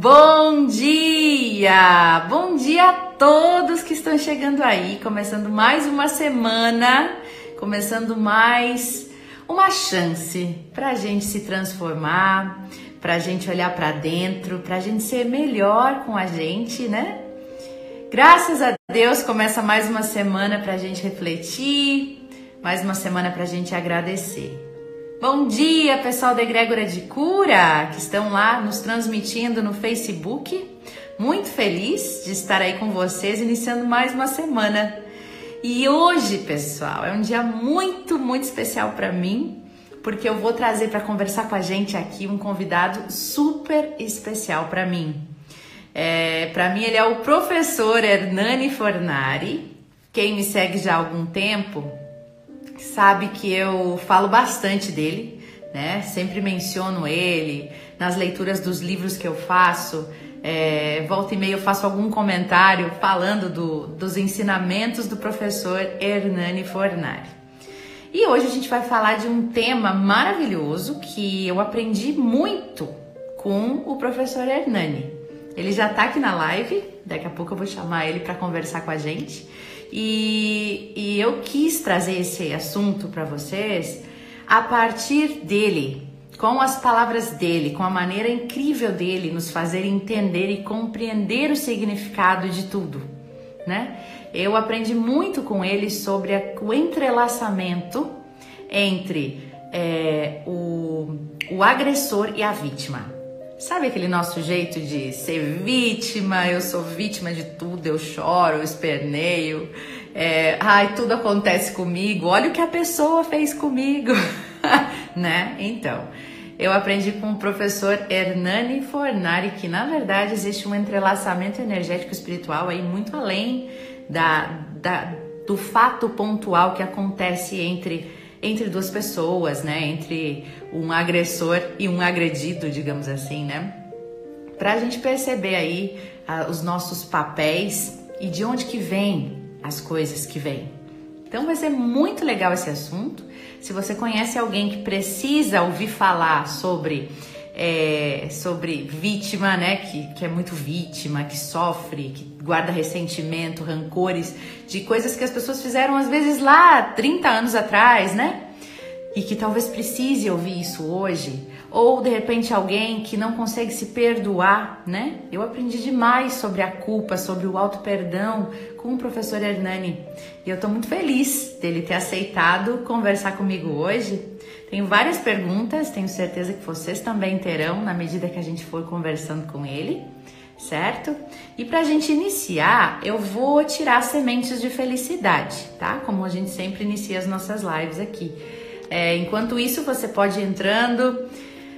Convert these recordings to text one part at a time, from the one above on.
Bom dia! Bom dia a todos que estão chegando aí, começando mais uma semana, começando mais uma chance para a gente se transformar, para a gente olhar para dentro, para a gente ser melhor com a gente, né? Graças a Deus começa mais uma semana para a gente refletir, mais uma semana para a gente agradecer. Bom dia, pessoal da Egrégora de Cura, que estão lá nos transmitindo no Facebook. Muito feliz de estar aí com vocês, iniciando mais uma semana. E hoje, pessoal, é um dia muito, muito especial para mim, porque eu vou trazer para conversar com a gente aqui um convidado super especial para mim. É, para mim, ele é o professor Hernani Fornari. Quem me segue já há algum tempo sabe que eu falo bastante dele, né? Sempre menciono ele nas leituras dos livros que eu faço. É, volta e meia eu faço algum comentário falando do, dos ensinamentos do professor Hernani Fornari. E hoje a gente vai falar de um tema maravilhoso que eu aprendi muito com o professor Hernani. Ele já está aqui na live, daqui a pouco eu vou chamar ele para conversar com a gente. E, e eu quis trazer esse assunto para vocês a partir dele, com as palavras dele, com a maneira incrível dele nos fazer entender e compreender o significado de tudo, né? Eu aprendi muito com ele sobre a, o entrelaçamento entre é, o, o agressor e a vítima. Sabe aquele nosso jeito de ser vítima? Eu sou vítima de tudo, eu choro, eu esperneio, é, ai, tudo acontece comigo, olha o que a pessoa fez comigo, né? Então, eu aprendi com o professor Hernani Fornari que na verdade existe um entrelaçamento energético espiritual aí muito além da, da do fato pontual que acontece entre entre duas pessoas, né? Entre um agressor e um agredido, digamos assim, né? Para a gente perceber aí uh, os nossos papéis e de onde que vem as coisas que vêm. Então vai ser muito legal esse assunto. Se você conhece alguém que precisa ouvir falar sobre é, sobre vítima, né? Que, que é muito vítima, que sofre, que guarda ressentimento, rancores de coisas que as pessoas fizeram às vezes lá 30 anos atrás, né? E que talvez precise ouvir isso hoje, ou de repente alguém que não consegue se perdoar, né? Eu aprendi demais sobre a culpa, sobre o auto perdão com o professor Hernani e eu tô muito feliz dele ter aceitado conversar comigo hoje tenho várias perguntas, tenho certeza que vocês também terão na medida que a gente for conversando com ele, certo? E para a gente iniciar, eu vou tirar sementes de felicidade, tá? Como a gente sempre inicia as nossas lives aqui. É, enquanto isso, você pode ir entrando.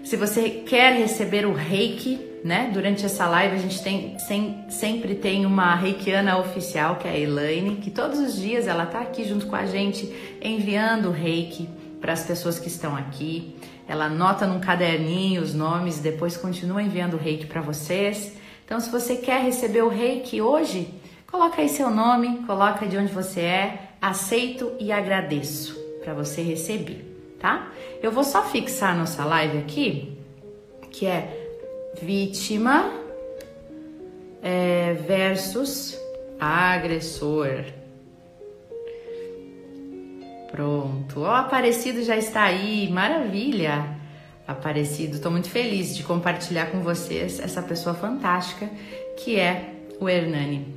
Se você quer receber o reiki, né? Durante essa live a gente tem sem, sempre tem uma reikiana oficial, que é a Elaine, que todos os dias ela tá aqui junto com a gente enviando o reiki para as pessoas que estão aqui. Ela anota num caderninho os nomes, depois continua enviando o reiki para vocês. Então, se você quer receber o reiki hoje, coloca aí seu nome, coloca de onde você é, aceito e agradeço para você receber, tá? Eu vou só fixar nossa live aqui, que é vítima é, versus agressor. Pronto. Ó, Aparecido já está aí. Maravilha. Aparecido, estou muito feliz de compartilhar com vocês essa pessoa fantástica que é o Hernani.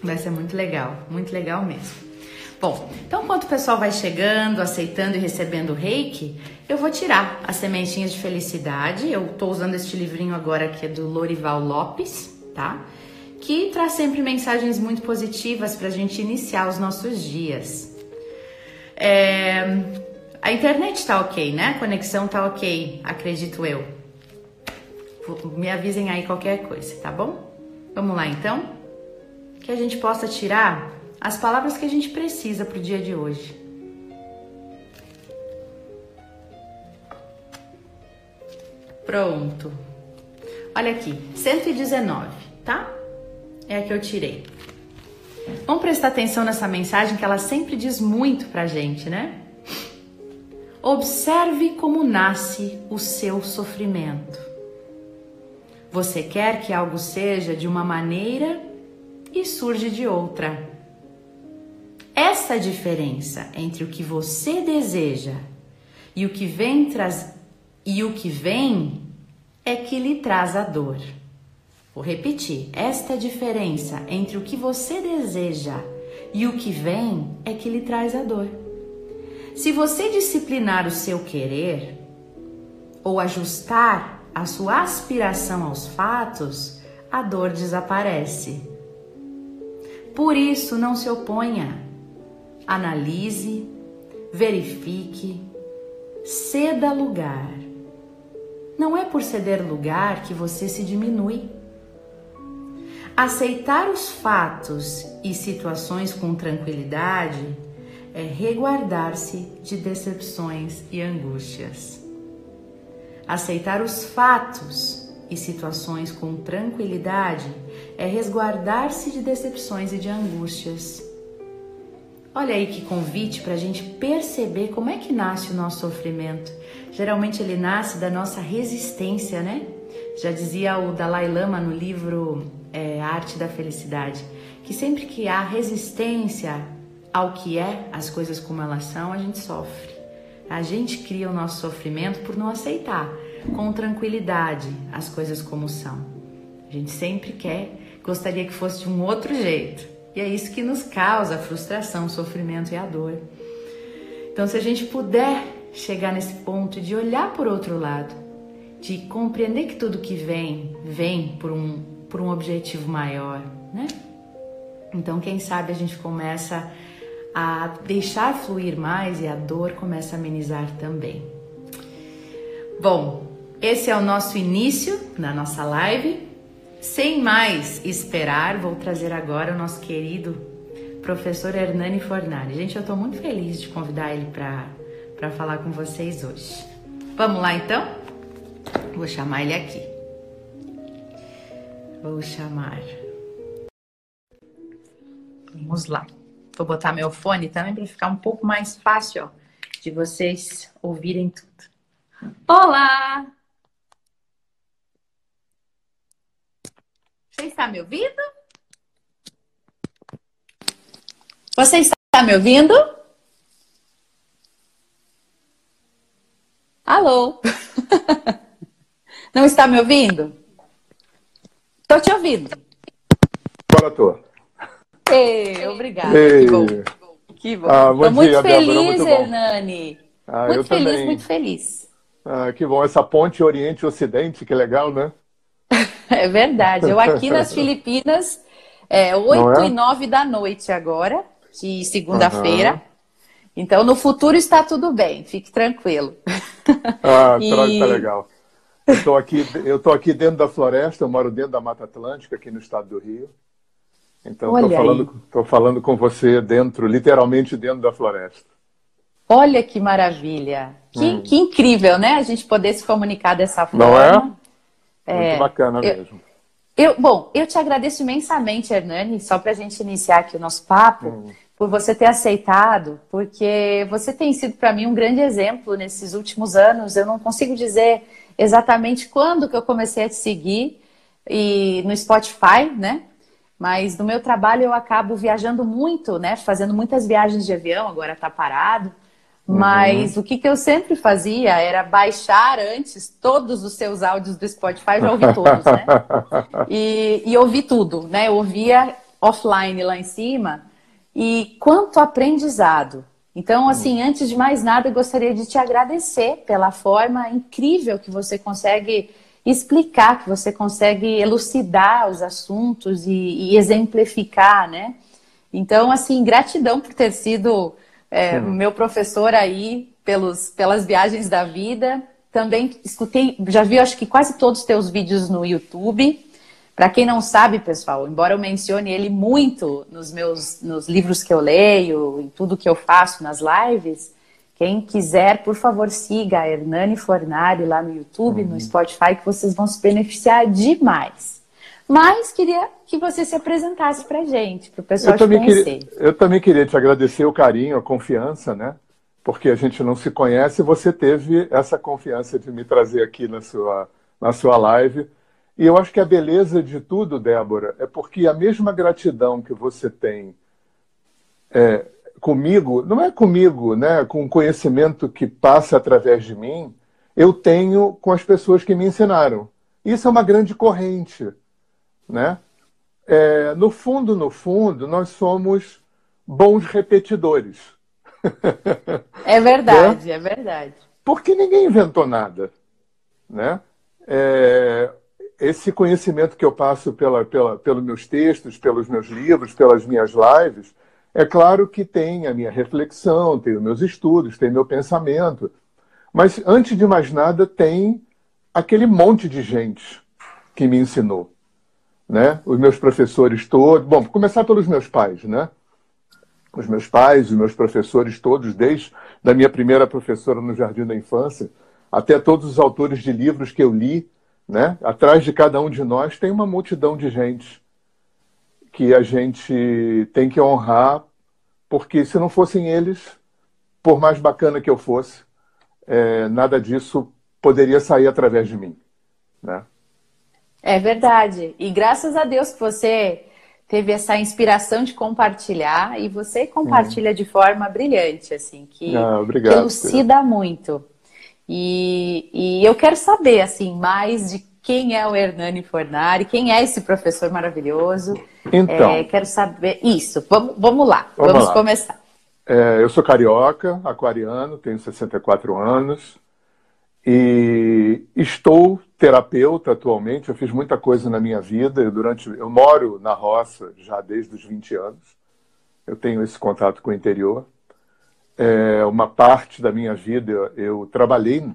Vai ser muito legal, muito legal mesmo. Bom, então enquanto o pessoal vai chegando, aceitando e recebendo o reiki, eu vou tirar as sementinhas de felicidade. Eu estou usando este livrinho agora que é do Lorival Lopes, tá? Que traz sempre mensagens muito positivas para a gente iniciar os nossos dias. É, a internet tá ok, né? A conexão tá ok, acredito eu. Me avisem aí qualquer coisa, tá bom? Vamos lá então? Que a gente possa tirar as palavras que a gente precisa pro dia de hoje. Pronto. Olha aqui, 119, tá? É a que eu tirei. Vamos prestar atenção nessa mensagem que ela sempre diz muito pra gente, né? Observe como nasce o seu sofrimento. Você quer que algo seja de uma maneira e surge de outra. Essa diferença entre o que você deseja e o que vem traz e o que vem é que lhe traz a dor. Vou repetir, esta diferença entre o que você deseja e o que vem é que lhe traz a dor. Se você disciplinar o seu querer ou ajustar a sua aspiração aos fatos, a dor desaparece. Por isso, não se oponha. Analise, verifique, ceda lugar. Não é por ceder lugar que você se diminui. Aceitar os fatos e situações com tranquilidade é reguardar-se de decepções e angústias. Aceitar os fatos e situações com tranquilidade é resguardar-se de decepções e de angústias. Olha aí que convite para a gente perceber como é que nasce o nosso sofrimento. Geralmente ele nasce da nossa resistência, né? Já dizia o Dalai Lama no livro é, Arte da Felicidade, que sempre que há resistência ao que é, as coisas como elas são, a gente sofre. A gente cria o nosso sofrimento por não aceitar com tranquilidade as coisas como são. A gente sempre quer, gostaria que fosse de um outro jeito. E é isso que nos causa a frustração, o sofrimento e a dor. Então, se a gente puder chegar nesse ponto de olhar por outro lado, de compreender que tudo que vem, vem por um, por um objetivo maior, né? Então, quem sabe a gente começa a deixar fluir mais e a dor começa a amenizar também. Bom, esse é o nosso início da nossa live. Sem mais esperar, vou trazer agora o nosso querido professor Hernani Fornari. Gente, eu estou muito feliz de convidar ele para falar com vocês hoje. Vamos lá então? Vou chamar ele aqui. Vou chamar. Vamos lá. Vou botar meu fone também para ficar um pouco mais fácil ó, de vocês ouvirem tudo. Olá! Você está me ouvindo? Você está me ouvindo? Alô? Não está me ouvindo? Estou te ouvindo. Agora estou. Ei, obrigada. Ei. Que bom. Que bom. Ah, bom muito dia, feliz, Débora, muito Hernani. Ah, muito feliz, também. muito feliz. Ah, que bom. Essa ponte Oriente-Ocidente, que legal, né? é verdade. Eu aqui nas Filipinas, é 8 é? e 9 da noite agora, de segunda-feira. Uhum. Então, no futuro está tudo bem, fique tranquilo. Ah, e... tá legal. Eu tô, aqui, eu tô aqui dentro da floresta, eu moro dentro da Mata Atlântica, aqui no estado do Rio. Então, estou falando, tô falando com você dentro, literalmente dentro da floresta. Olha que maravilha! Que, hum. que incrível, né? A gente poder se comunicar dessa forma. Não é? Muito é, bacana eu, mesmo. Eu, bom, eu te agradeço imensamente, Hernani, só para a gente iniciar aqui o nosso papo, hum. por você ter aceitado, porque você tem sido para mim um grande exemplo nesses últimos anos. Eu não consigo dizer exatamente quando que eu comecei a te seguir e no Spotify, né? Mas no meu trabalho eu acabo viajando muito, né? Fazendo muitas viagens de avião, agora está parado. Mas uhum. o que, que eu sempre fazia era baixar antes todos os seus áudios do Spotify, já ouvi todos, né? E, e ouvi tudo, né? Eu ouvia offline lá em cima. E quanto aprendizado. Então, assim, antes de mais nada, eu gostaria de te agradecer pela forma incrível que você consegue explicar, que você consegue elucidar os assuntos e, e exemplificar, né? Então, assim, gratidão por ter sido é, meu professor aí pelos, pelas viagens da vida. Também escutei, já vi acho que quase todos os teus vídeos no YouTube. Para quem não sabe, pessoal, embora eu mencione ele muito nos meus nos livros que eu leio, em tudo que eu faço nas lives, quem quiser, por favor, siga a Hernani Fornari lá no YouTube, uhum. no Spotify, que vocês vão se beneficiar demais. Mas queria que você se apresentasse para gente, para o pessoal eu te conhecer. Queria, eu também queria te agradecer o carinho, a confiança, né? Porque a gente não se conhece e você teve essa confiança de me trazer aqui na sua, na sua live. E eu acho que a beleza de tudo, Débora, é porque a mesma gratidão que você tem é, comigo, não é comigo, né, com o conhecimento que passa através de mim, eu tenho com as pessoas que me ensinaram. Isso é uma grande corrente, né? É, no fundo, no fundo, nós somos bons repetidores. É verdade, né? é verdade. Porque ninguém inventou nada, né? É, esse conhecimento que eu passo pela, pela, pelos meus textos, pelos meus livros, pelas minhas lives, é claro que tem a minha reflexão, tem os meus estudos, tem meu pensamento. Mas, antes de mais nada, tem aquele monte de gente que me ensinou. Né? Os meus professores todos. Bom, começar pelos meus pais, né? Os meus pais, os meus professores todos, desde da minha primeira professora no Jardim da Infância, até todos os autores de livros que eu li, né? Atrás de cada um de nós tem uma multidão de gente que a gente tem que honrar, porque se não fossem eles, por mais bacana que eu fosse, é, nada disso poderia sair através de mim. Né? É verdade. E graças a Deus que você teve essa inspiração de compartilhar e você compartilha hum. de forma brilhante, assim, que, ah, obrigado, elucida muito. E, e eu quero saber, assim, mais de quem é o Hernani Fornari, quem é esse professor maravilhoso. Então. É, quero saber isso. Vamos, vamos lá, vamos, vamos lá. começar. É, eu sou carioca, aquariano, tenho 64 anos e estou terapeuta atualmente. Eu fiz muita coisa na minha vida. Eu, durante, eu moro na roça já desde os 20 anos. Eu tenho esse contato com o interior. É, uma parte da minha vida eu, trabalhei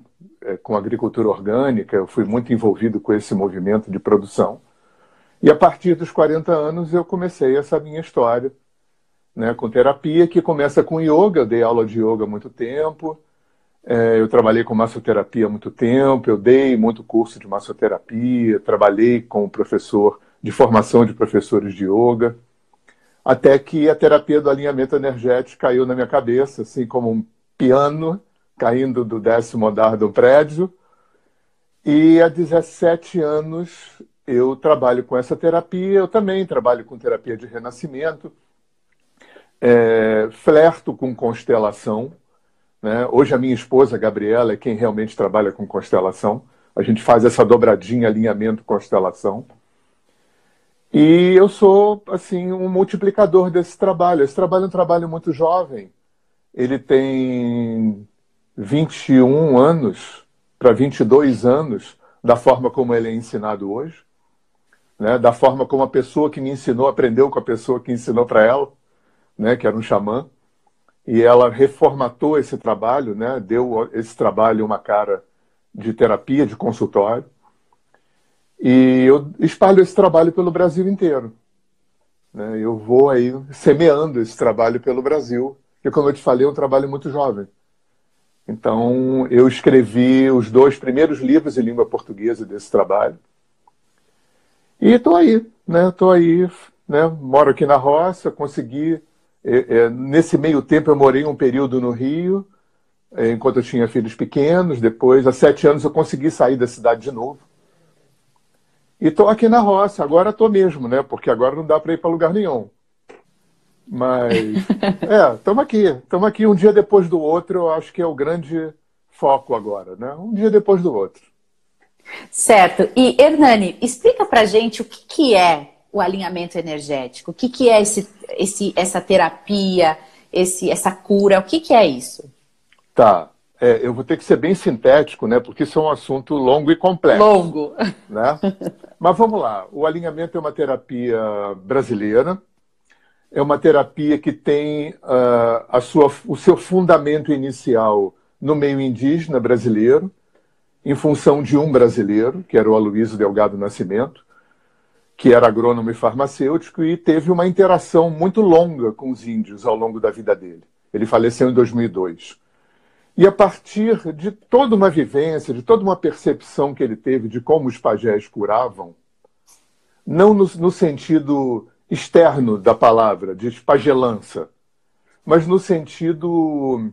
é, com agricultura orgânica, eu fui muito envolvido com esse movimento de produção. E a partir dos 40 anos eu comecei essa minha história né, com terapia, que começa com yoga. Eu dei aula de yoga há muito tempo. É, eu trabalhei com massoterapia há muito tempo. Eu dei muito curso de massoterapia. Trabalhei com professor de formação de professores de yoga. Até que a terapia do alinhamento energético caiu na minha cabeça, assim como um piano caindo do décimo andar do prédio. E há 17 anos eu trabalho com essa terapia. Eu também trabalho com terapia de renascimento é, flerto com constelação. Né? Hoje a minha esposa, Gabriela, é quem realmente trabalha com constelação. A gente faz essa dobradinha, alinhamento, constelação. E eu sou, assim, um multiplicador desse trabalho. Esse trabalho é um trabalho muito jovem. Ele tem 21 anos para 22 anos, da forma como ele é ensinado hoje. Né? Da forma como a pessoa que me ensinou aprendeu com a pessoa que ensinou para ela né, que era um xamã, e ela reformatou esse trabalho, né, deu esse trabalho uma cara de terapia, de consultório. E eu espalho esse trabalho pelo Brasil inteiro. Né? Eu vou aí semeando esse trabalho pelo Brasil, que, como eu te falei, é um trabalho muito jovem. Então, eu escrevi os dois primeiros livros em língua portuguesa desse trabalho. E estou aí, né? Estou aí, né? Moro aqui na roça, consegui é, é, nesse meio tempo, eu morei um período no Rio, é, enquanto eu tinha filhos pequenos. Depois, há sete anos, eu consegui sair da cidade de novo. E estou aqui na roça. Agora estou mesmo, né? Porque agora não dá para ir para lugar nenhum. Mas, é, estamos aqui. Estamos aqui um dia depois do outro. Eu acho que é o grande foco agora, né? Um dia depois do outro. Certo. E, Hernani, explica para gente o que, que é o alinhamento energético? O que, que é esse, esse, essa terapia, esse, essa cura? O que, que é isso? Tá. É, eu vou ter que ser bem sintético, né? Porque isso é um assunto longo e complexo. Longo. Né? Mas vamos lá. O alinhamento é uma terapia brasileira. É uma terapia que tem uh, a sua, o seu fundamento inicial no meio indígena brasileiro, em função de um brasileiro, que era o Aloysio Delgado Nascimento, que era agrônomo e farmacêutico, e teve uma interação muito longa com os índios ao longo da vida dele. Ele faleceu em 2002. E a partir de toda uma vivência, de toda uma percepção que ele teve de como os pajés curavam, não no, no sentido externo da palavra, de pagelança, mas no sentido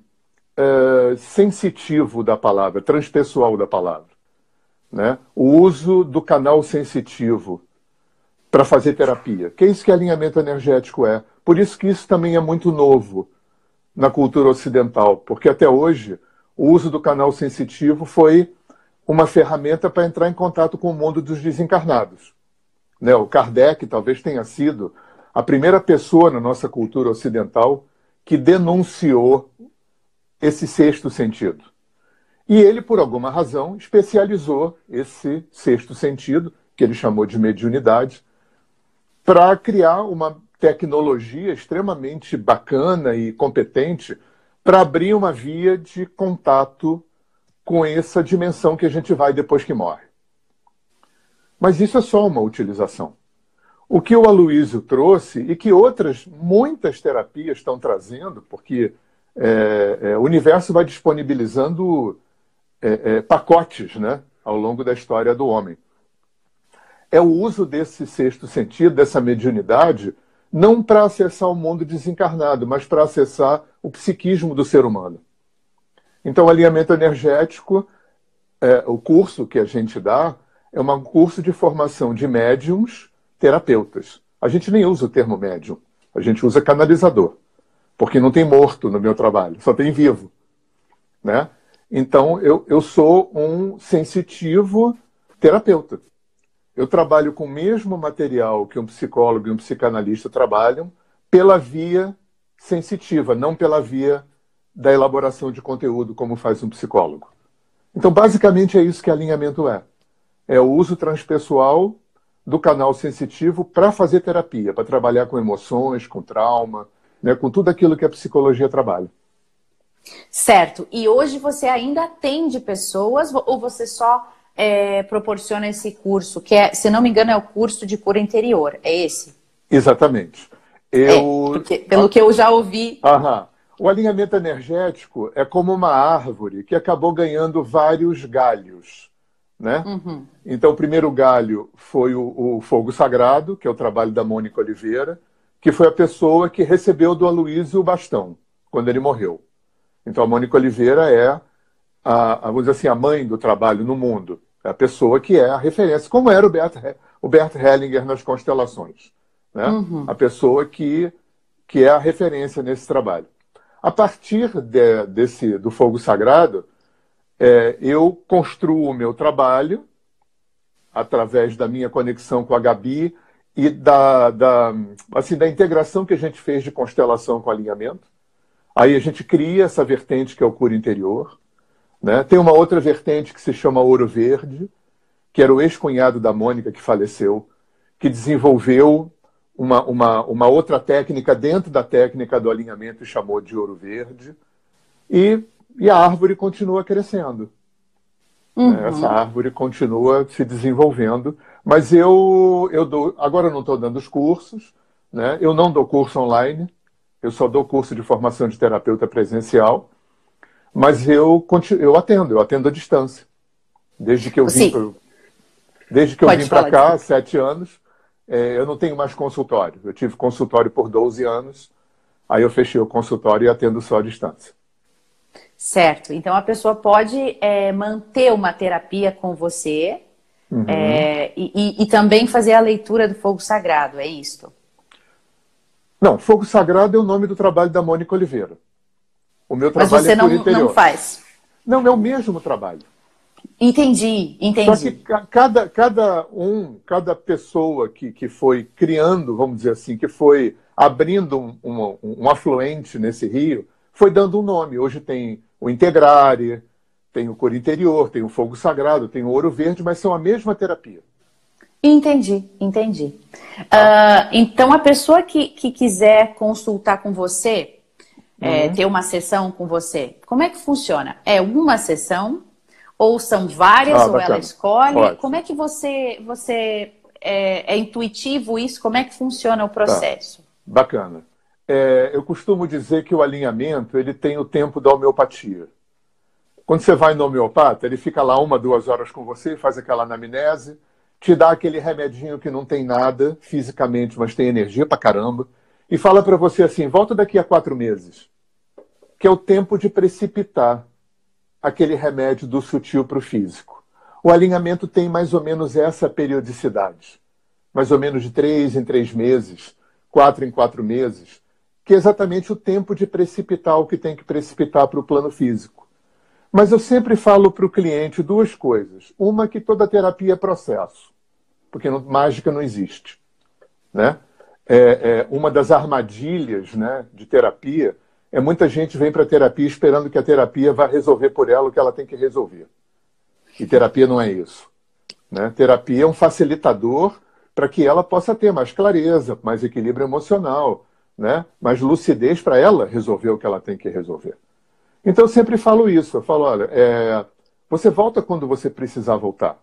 uh, sensitivo da palavra, transpessoal da palavra. né, o uso do canal sensitivo para fazer terapia. Que é isso que alinhamento energético é. Por isso que isso também é muito novo na cultura ocidental, porque até hoje o uso do canal sensitivo foi uma ferramenta para entrar em contato com o mundo dos desencarnados. Né? O Kardec talvez tenha sido a primeira pessoa na nossa cultura ocidental que denunciou esse sexto sentido. E ele, por alguma razão, especializou esse sexto sentido, que ele chamou de mediunidade, para criar uma tecnologia extremamente bacana e competente para abrir uma via de contato com essa dimensão que a gente vai depois que morre. Mas isso é só uma utilização. O que o Aloysio trouxe e que outras, muitas terapias estão trazendo, porque é, é, o universo vai disponibilizando é, é pacotes né, ao longo da história do homem é o uso desse sexto sentido, dessa mediunidade, não para acessar o mundo desencarnado, mas para acessar o psiquismo do ser humano. Então, o alinhamento energético, é, o curso que a gente dá, é um curso de formação de médiums terapeutas. A gente nem usa o termo médium, a gente usa canalizador, porque não tem morto no meu trabalho, só tem vivo. Né? Então, eu, eu sou um sensitivo terapeuta. Eu trabalho com o mesmo material que um psicólogo e um psicanalista trabalham, pela via sensitiva, não pela via da elaboração de conteúdo, como faz um psicólogo. Então, basicamente, é isso que alinhamento é. É o uso transpessoal do canal sensitivo para fazer terapia, para trabalhar com emoções, com trauma, né, com tudo aquilo que a psicologia trabalha. Certo. E hoje você ainda atende pessoas ou você só é, proporciona esse curso, que é, se não me engano, é o curso de cura interior. É esse? Exatamente. É, eu... É, porque, pelo que eu já ouvi. Aham. O alinhamento energético é como uma árvore que acabou ganhando vários galhos. Né? Uhum. Então, o primeiro galho foi o, o, Fogo Sagrado, que é o trabalho da Mônica Oliveira, que foi a pessoa que recebeu do Aloysio o bastão, quando ele morreu. Então, a Mônica Oliveira é a, vamos dizer assim, a mãe do trabalho no mundo. É a pessoa que é a referência, como era o Bert, o Bert Hellinger nas constelações. Né? Uhum. A pessoa que, que é a referência nesse trabalho. A partir de, desse, do fogo sagrado, é, eu construo o meu trabalho através da minha conexão com a Gabi e da, da, assim, da integração que a gente fez de constelação com alinhamento. Aí a gente cria essa vertente que é o cura interior. Né? Tem uma outra vertente que se chama Ouro Verde, que era o ex-cunhado da Mônica, que faleceu, que desenvolveu uma, uma, uma outra técnica dentro da técnica do alinhamento e chamou de Ouro Verde. E, e a árvore continua crescendo. Né? Uhum. Essa árvore continua se desenvolvendo. Mas eu, eu dou. Agora eu não estou dando os cursos, né? eu não dou curso online, eu só dou curso de formação de terapeuta presencial. Mas eu, eu atendo, eu atendo à distância. Desde que eu vim, pro, desde que eu vim para cá, sete anos, é, eu não tenho mais consultório. Eu tive consultório por 12 anos, aí eu fechei o consultório e atendo só à distância. Certo. Então a pessoa pode é, manter uma terapia com você uhum. é, e, e, também fazer a leitura do fogo sagrado, é isso? Não, fogo sagrado é o nome do trabalho da Mônica Oliveira. O meu trabalho Mas você é não, interior. não faz. Não, é o mesmo trabalho. Entendi, entendi. Só que cada, cada um, cada pessoa que, que foi criando, vamos dizer assim, que foi abrindo um, um, um afluente nesse rio, foi dando um nome. Hoje tem o Integrare, tem o Cor Interior, tem o Fogo Sagrado, tem o Ouro Verde, mas são a mesma terapia. Entendi, entendi. Uh, então, a pessoa que, que quiser consultar com você, é, uhum. ter uma sessão com você, como é que funciona? É uma sessão? Ou são várias, ah, ou ela escolhe? Pode. Como é que você, você é, é, intuitivo isso? Como é que funciona o tá. processo? Tá. Bacana. É, eu costumo dizer que o alinhamento ele tem o tempo da homeopatia. Quando você vai no homeopata, ele fica lá uma, duas horas com você, faz aquela anamnese, te dá aquele remedinho que não tem nada fisicamente, mas tem energia pra caramba, e fala para você assim: volta daqui a quatro meses que é o tempo de precipitar aquele remédio do sutil para o físico. O alinhamento tem mais ou menos essa periodicidade, mais ou menos de três em três meses, quatro em quatro meses, que é exatamente o tempo de precipitar o que tem que precipitar para o plano físico. Mas eu sempre falo para o cliente duas coisas. Uma, que toda terapia é processo, porque não, mágica não existe. Né? É, é, uma das armadilhas né, de terapia é muita gente vem para a terapia esperando que a terapia vá resolver por ela o que ela tem que resolver. E terapia não é isso. Né? Terapia é um facilitador para que ela possa ter mais clareza, mais equilíbrio emocional, né? mais lucidez para ela resolver o que ela tem que resolver. Então eu sempre falo isso. Eu falo, olha, é... você volta quando você precisar voltar.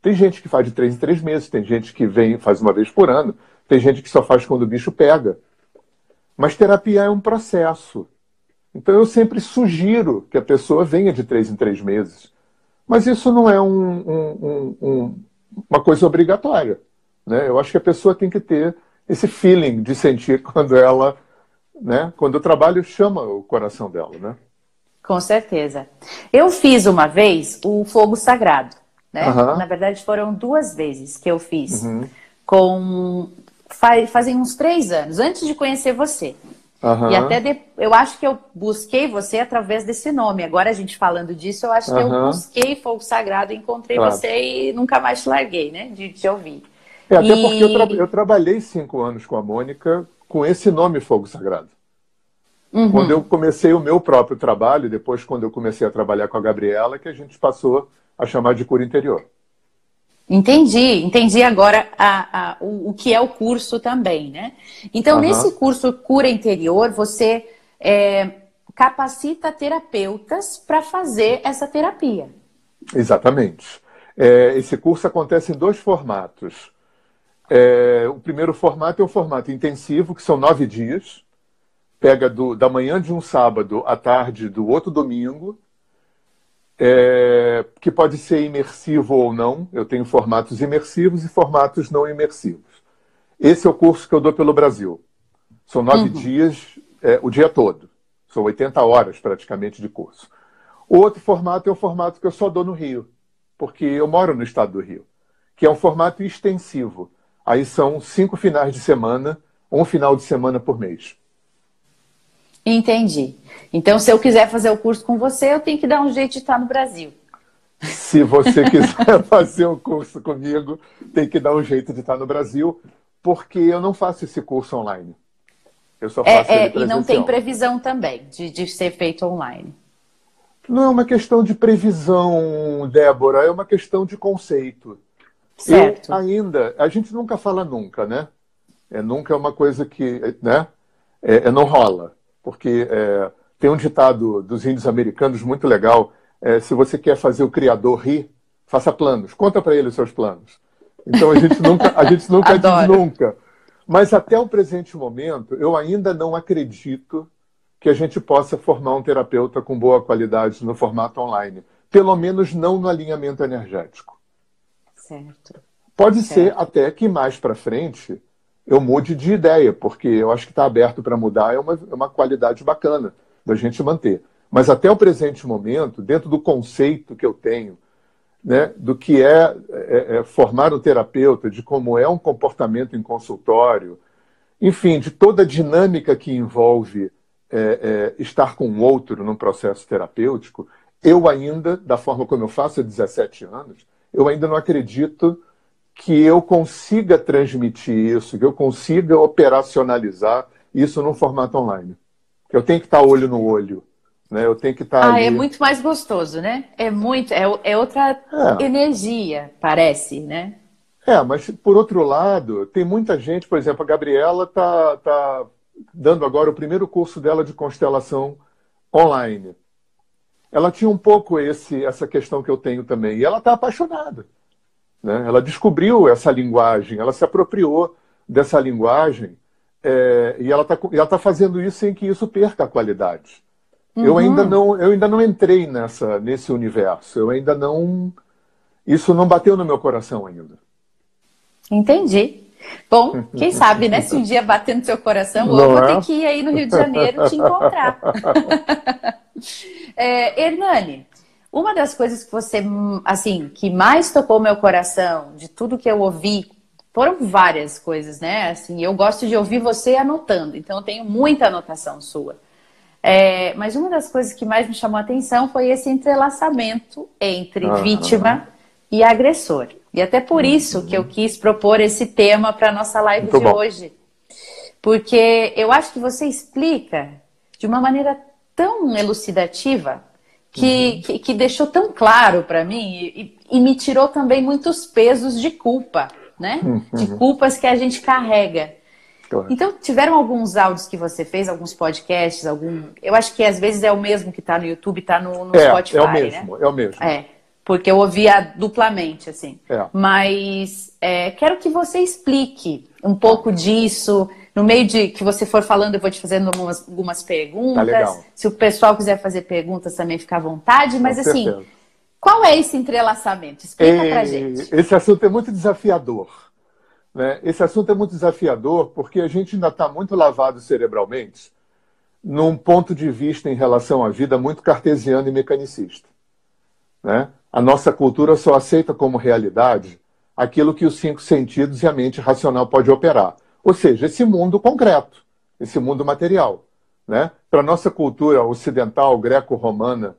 Tem gente que faz de três em três meses, tem gente que vem faz uma vez por ano, tem gente que só faz quando o bicho pega. Mas terapia é um processo. Então eu sempre sugiro que a pessoa venha de três em três meses. Mas isso não é um, um, um, uma coisa obrigatória. Né? Eu acho que a pessoa tem que ter esse feeling de sentir quando ela, né, quando o trabalho chama o coração dela, né? Com certeza. Eu fiz uma vez o fogo sagrado, né? Uhum. Na verdade foram duas vezes que eu fiz uhum. com fazem uns três anos antes de conhecer você. Uhum. E até de, eu acho que eu busquei você através desse nome. Agora a gente falando disso, eu acho uhum. que eu busquei Fogo Sagrado, encontrei claro. você e nunca mais te larguei, né? De te ouvir. É, até e... porque eu, tra eu, trabalhei cinco anos com a Mônica com esse nome Fogo Sagrado. Uhum. Quando eu comecei o meu próprio trabalho, depois quando eu comecei a trabalhar com a Gabriela, que a gente passou a chamar de cura interior. Entendi, entendi agora a, a, o, o, que é o curso também, né? Então, uhum. nesse curso Cura Interior, você é, capacita terapeutas para fazer essa terapia. Exatamente. É, esse curso acontece em dois formatos. É, o primeiro formato é o formato intensivo, que são nove dias. Pega do, da manhã de um sábado à tarde do outro domingo é, que pode ser imersivo ou não. Eu tenho formatos imersivos e formatos não imersivos. Esse é o curso que eu dou pelo Brasil. São nove uhum. dias, é, o dia todo. São 80 horas praticamente de curso. O outro formato é o formato que eu só dou no Rio, porque eu moro no estado do Rio, que é um formato extensivo. Aí são cinco finais de semana, um final de semana por mês. Entendi. Então, se eu quiser fazer o curso com você, eu tenho que dar um jeito de estar no Brasil. Se você quiser fazer o um curso comigo, tem que dar um jeito de estar no Brasil, porque eu não faço esse curso online. Eu só faço é, é, E não tem previsão também de, de ser feito online. Não é uma questão de previsão, Débora, é uma questão de conceito. Certo. Eu ainda, a gente nunca fala nunca, né? É, nunca é uma coisa que, né? É, é não rola. Porque é, tem um ditado dos índios americanos muito legal: é, se você quer fazer o criador rir, faça planos, conta para ele os seus planos. Então a gente nunca, a gente nunca diz nunca. Mas até o presente momento, eu ainda não acredito que a gente possa formar um terapeuta com boa qualidade no formato online. Pelo menos não no alinhamento energético. Certo. Pode certo. ser até que mais para frente eu mude de ideia, porque eu acho que está aberto para mudar é uma, é uma qualidade bacana da gente manter. Mas até o presente momento, dentro do conceito que eu tenho, né, do que é, é, é formar um terapeuta, de como é um comportamento em consultório, enfim, de toda a dinâmica que envolve é, é, estar com o outro num processo terapêutico, eu ainda, da forma como eu faço há 17 anos, eu ainda não acredito que eu consiga transmitir isso, que eu consiga operacionalizar isso num formato online. Eu tenho que estar olho no olho. Né? Eu tenho que estar. Ah, ali... é muito mais gostoso, né? É muito, é, é outra é. energia, parece, né? É, mas por outro lado, tem muita gente, por exemplo, a Gabriela está tá dando agora o primeiro curso dela de constelação online. Ela tinha um pouco esse, essa questão que eu tenho também, e ela está apaixonada. Né? Ela descobriu essa linguagem, ela se apropriou dessa linguagem é, e ela está tá fazendo isso sem que isso perca a qualidade. Uhum. Eu, ainda não, eu ainda não entrei nessa, nesse universo, eu ainda não. Isso não bateu no meu coração ainda. Entendi. Bom, quem sabe, né? Se um dia bater no seu coração, não eu vou é? ter que ir aí no Rio de Janeiro te encontrar. é, Hernani, Uma das coisas que você, assim, que mais tocou meu coração, de tudo que eu ouvi, foram várias coisas, né? Assim, eu gosto de ouvir você anotando, então eu tenho muita anotação sua. É, mas uma das coisas que mais me chamou a atenção foi esse entrelaçamento entre uhum. vítima e agressor. E até por uhum. isso que eu quis propor esse tema para a nossa live Muito de bom. hoje. Porque eu acho que você explica de uma maneira tão elucidativa que, uhum. que, que, deixou tão claro para mim e, e, me tirou também muitos pesos de culpa, né? Uhum. De culpas que a gente carrega. Claro. Então, tiveram alguns áudios que você fez, alguns podcasts, algum. Eu acho que às vezes é o mesmo que está no YouTube, está no, no é, Spotify. É o mesmo, né? é o mesmo. É, porque eu ouvia duplamente, assim. É. Mas é, quero que você explique um pouco disso. No meio de que você for falando, eu vou te fazendo algumas, algumas perguntas. Tá Se o pessoal quiser fazer perguntas, também fica à vontade. Mas Com assim, certeza. qual é esse entrelaçamento? Explica é, pra gente. Esse assunto é muito desafiador. Né? Esse assunto é muito desafiador porque a gente ainda está muito lavado cerebralmente num ponto de vista em relação à vida muito cartesiano e mecanicista. Né? A nossa cultura só aceita como realidade aquilo que os cinco sentidos e a mente racional pode operar. Ou seja, esse mundo concreto, esse mundo material. Né? Para a nossa cultura ocidental, greco-romana,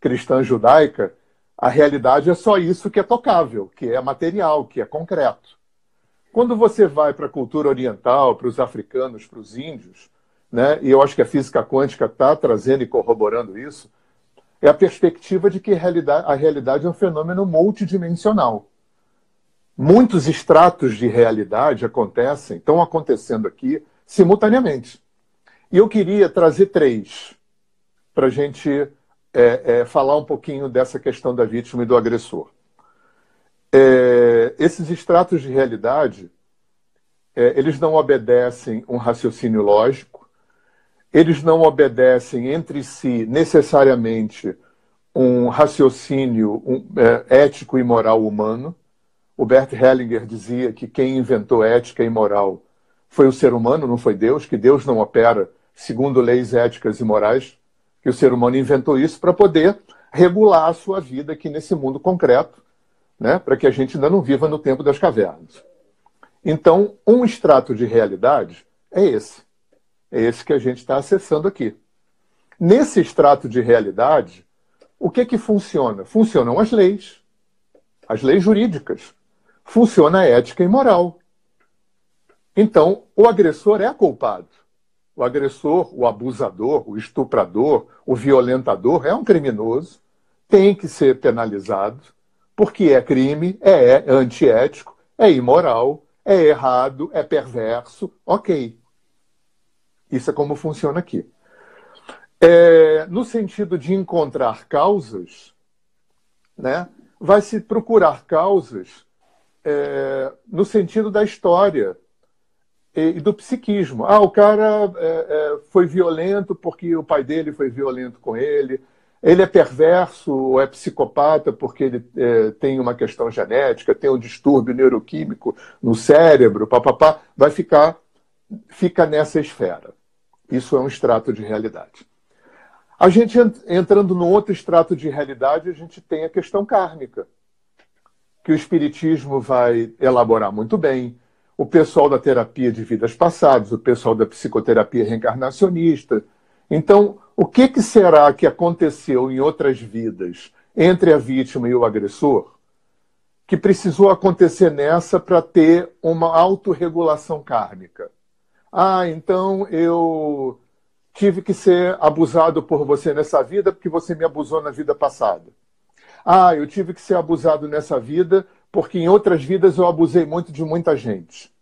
cristã judaica, a realidade é só isso que é tocável, que é material, que é concreto. Quando você vai para a cultura oriental, para os africanos, para os índios, né, e eu acho que a física quântica está trazendo e corroborando isso, é a perspectiva de que a realidade, a realidade é um fenômeno multidimensional. Muitos estratos de realidade acontecem, estão acontecendo aqui simultaneamente. E eu queria trazer três para a gente é, é, falar um pouquinho dessa questão da vítima e do agressor. É, esses extratos de realidade, é, eles não obedecem um raciocínio lógico, eles não obedecem entre si necessariamente um raciocínio um, é, ético e moral humano. O Bert Hellinger dizia que quem inventou ética e moral foi o ser humano, não foi Deus, que Deus não opera segundo leis éticas e morais, que o ser humano inventou isso para poder regular a sua vida aqui nesse mundo concreto né, para que a gente ainda não viva no tempo das cavernas. Então, um extrato de realidade é esse. É esse que a gente está acessando aqui. Nesse extrato de realidade, o que que funciona? Funcionam as leis, as leis jurídicas. Funciona a ética e moral. Então, o agressor é culpado. O agressor, o abusador, o estuprador, o violentador é um criminoso, tem que ser penalizado porque é crime, é antiético, é imoral, é errado, é perverso, ok. Isso é como funciona aqui. É, no sentido de encontrar causas, né, vai se procurar causas é, no sentido da história e, do psiquismo. Ah, o cara é, é foi violento porque o pai dele foi violento com ele ele é perverso ou é psicopata porque ele é, tem uma questão genética, tem um distúrbio neuroquímico no cérebro, papapá, vai ficar fica nessa esfera. Isso é um extrato de realidade. A gente entrando no outro extrato de realidade, a gente tem a questão kármica, que o espiritismo vai elaborar muito bem. O pessoal da terapia de vidas passadas, o pessoal da psicoterapia reencarnacionista. Então, o que, que será que aconteceu em outras vidas entre a vítima e o agressor que precisou acontecer nessa para ter uma autorregulação kármica? Ah, então eu tive que ser abusado por você nessa vida porque você me abusou na vida passada. Ah, eu tive que ser abusado nessa vida porque em outras vidas eu abusei muito de muita gente.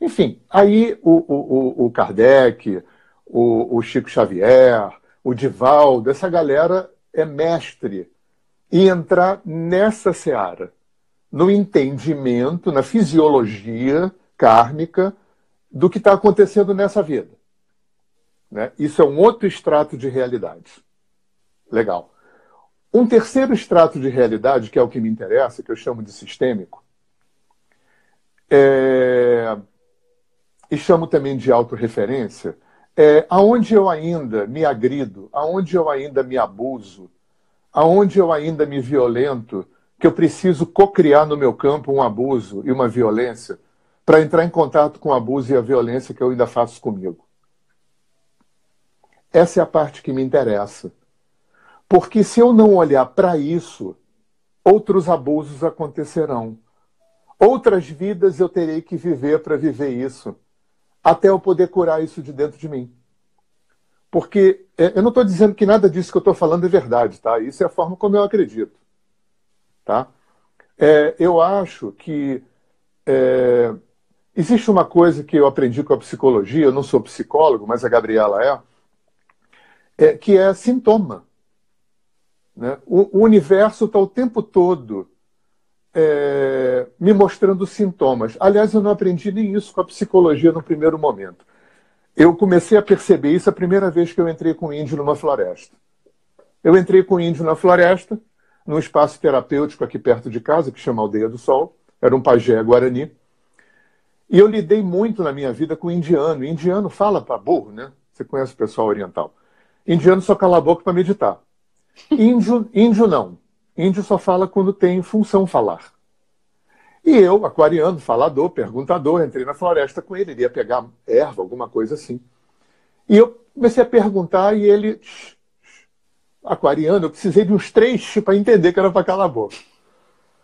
Enfim, aí o, o, o Kardec, o, o Chico Xavier, o Divaldo, essa galera é mestre em entrar nessa seara, no entendimento, na fisiologia kármica do que está acontecendo nessa vida. Né? Isso é um outro extrato de realidade. Legal. Um terceiro extrato de realidade, que é o que me interessa, que eu chamo de sistêmico, é... e chamo também de autorreferência, é, aonde eu ainda me agrido, aonde eu ainda me abuso, aonde eu ainda me violento, que eu preciso cocriar no meu campo um abuso e uma violência para entrar em contato com o abuso e a violência que eu ainda faço comigo. Essa é a parte que me interessa. Porque se eu não olhar para isso, outros abusos acontecerão. Outras vidas eu terei que viver para viver isso, até eu poder curar isso de dentro de mim. Porque é, eu não estou dizendo que nada disso que eu estou falando é verdade, tá? Isso é a forma como eu acredito, tá? É, eu acho que é, existe uma coisa que eu aprendi com a psicologia, eu não sou psicólogo, mas a Gabriela é, é que é sintoma. Né? O, o universo está o tempo todo é, me mostrando sintomas. Aliás, eu não aprendi nem isso com a psicologia no primeiro momento. Eu comecei a perceber isso a primeira vez que eu entrei com índio numa floresta. Eu entrei com índio na floresta, num espaço terapêutico aqui perto de casa, que chama Aldeia do Sol. Era um pajé guarani. E eu lidei muito na minha vida com indiano. Indiano fala para burro, né? Você conhece o pessoal oriental. Indiano só cala a boca para meditar. Índio, índio não. Índio só fala quando tem função falar. E eu, aquariano, falador, perguntador, entrei na floresta com ele, ele ia pegar erva, alguma coisa assim. E eu comecei a perguntar e ele, aquariano, eu precisei de uns três para entender que era para calar a boca.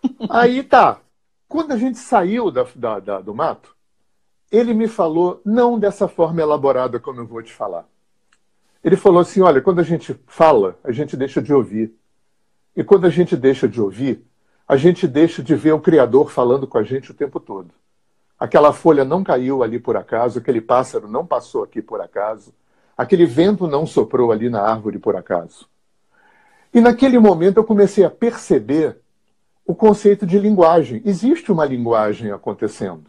Aí tá. Quando a gente saiu da, da, da, do mato, ele me falou, não dessa forma elaborada como eu vou te falar. Ele falou assim: olha, quando a gente fala, a gente deixa de ouvir. E quando a gente deixa de ouvir, a gente deixa de ver o Criador falando com a gente o tempo todo. Aquela folha não caiu ali por acaso, aquele pássaro não passou aqui por acaso, aquele vento não soprou ali na árvore por acaso. E naquele momento eu comecei a perceber o conceito de linguagem. Existe uma linguagem acontecendo.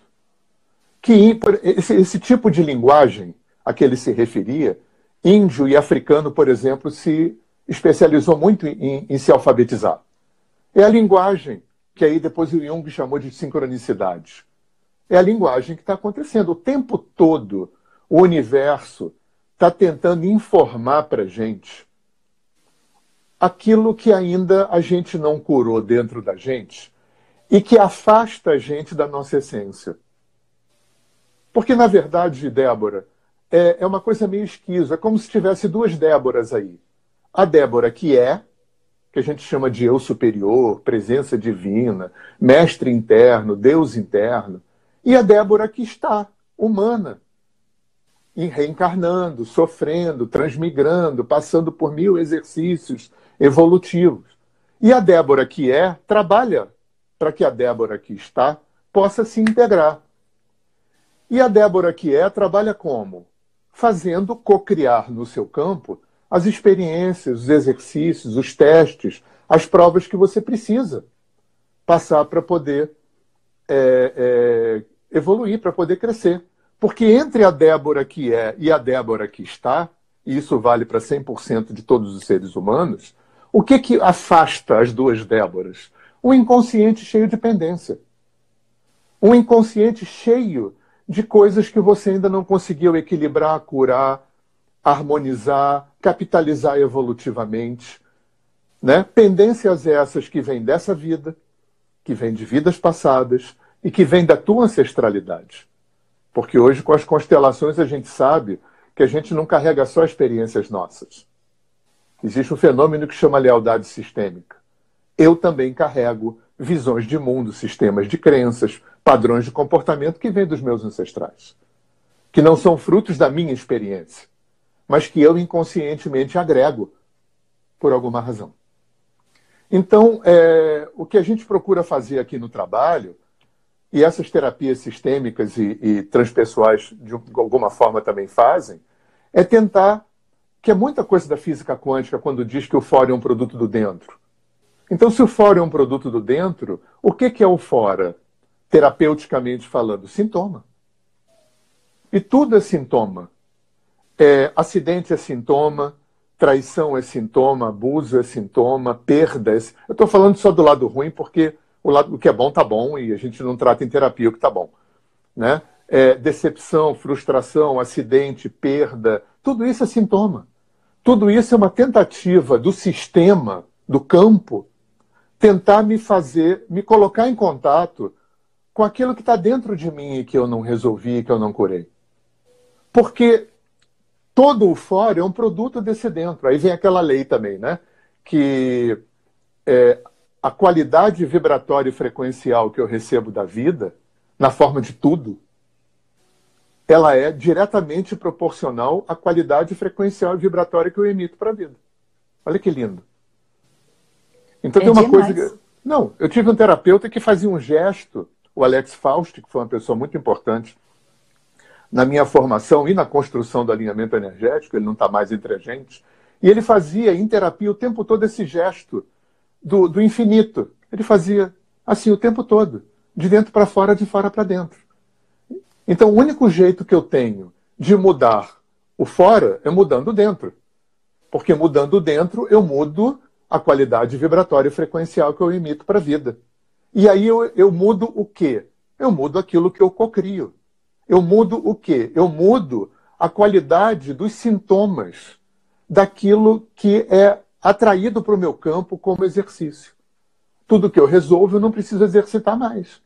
Que esse, esse tipo de linguagem a que ele se referia índio e africano, por exemplo, se especializou muito em, em se alfabetizar. É a linguagem, que aí depois o Jung chamou de sincronicidade. É a linguagem que está acontecendo. O tempo todo, o universo está tentando informar para a gente aquilo que ainda a gente não curou dentro da gente e que afasta a gente da nossa essência. Porque, na verdade, Débora, é, é uma coisa meio esquiso. É como se tivesse duas Déboras aí. A Débora que é, que a gente chama de eu superior, presença divina, mestre interno, Deus interno, e a Débora que está, humana, reencarnando, sofrendo, transmigrando, passando por mil exercícios evolutivos. E a Débora que é, trabalha para que a Débora que está possa se integrar. E a Débora que é, trabalha como? Fazendo cocriar no seu campo as experiências, os exercícios, os testes, as provas que você precisa passar para poder é, é, evoluir, para poder crescer. Porque entre a Débora que é e a Débora que está, e isso vale para 100% de todos os seres humanos, o que, que afasta as duas Déboras? Um inconsciente cheio de pendência. Um inconsciente cheio de coisas que você ainda não conseguiu equilibrar, curar, harmonizar, capitalizar evolutivamente. Né? Pendências essas que vêm dessa vida, que vêm de vidas passadas e que vêm da tua ancestralidade. Porque hoje, com as constelações, a gente sabe que a gente não carrega só experiências nossas. Existe um fenômeno que chama lealdade sistêmica. Eu também carrego visões de mundo, sistemas de crenças, padrões de comportamento que vêm dos meus ancestrais, que não são frutos da minha experiência, mas que eu inconscientemente agrego por alguma razão. Então, é, o que a gente procura fazer aqui no trabalho, e essas terapias sistêmicas e, e transpessoais de alguma forma também fazem, é tentar, que é muita coisa da física quântica quando diz que o fora é um produto do dentro. Então, se o fora é um produto do dentro, o que, que é o fora? Terapeuticamente falando, sintoma. E tudo é sintoma. É, acidente é sintoma, traição é sintoma, abuso é sintoma, perdas. Eu estou falando só do lado ruim porque o, lado, o que é bom está bom e a gente não trata em terapia o que está bom. Né? É, decepção, frustração, acidente, perda, tudo isso é sintoma. Tudo isso é uma tentativa do sistema do campo, tentar me fazer, me colocar em contato com aquilo que está dentro de mim e que eu não resolvi, que eu não curei. Porque todo o fora é um produto desse dentro. Aí vem aquela lei também, né? Que é, a qualidade vibratória e frequencial que eu recebo da vida, na forma de tudo, ela é diretamente proporcional à qualidade frequencial e vibratória que eu emito para a vida. Olha que lindo. Então é tem uma demais. coisa. Que... Não, eu tive um terapeuta que fazia um gesto, o Alex Faust, que foi uma pessoa muito importante na minha formação e na construção do alinhamento energético, ele não está mais entre a gente, e ele fazia em terapia o tempo todo esse gesto do, do infinito. Ele fazia assim o tempo todo, de dentro para fora, de fora para dentro. Então, o único jeito que eu tenho de mudar o fora é mudando dentro. Porque mudando dentro, eu mudo a qualidade vibratória e frequencial que eu emito para a vida. E aí eu, eu mudo o quê? Eu mudo aquilo que eu cocrio. Eu mudo o quê? Eu mudo a qualidade dos sintomas daquilo que é atraído para o meu campo como exercício. Tudo que eu resolvo, eu não preciso exercitar mais.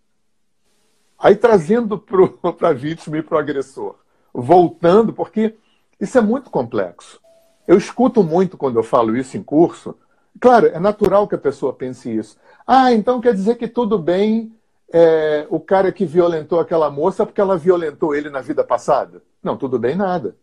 Aí trazendo para a vítima e para o agressor, voltando, porque isso é muito complexo. Eu escuto muito quando eu falo isso em curso. Claro, é natural que a pessoa pense isso. Ah, então quer dizer que tudo bem é, o cara que violentou aquela moça porque ela violentou ele na vida passada? Não, tudo bem nada.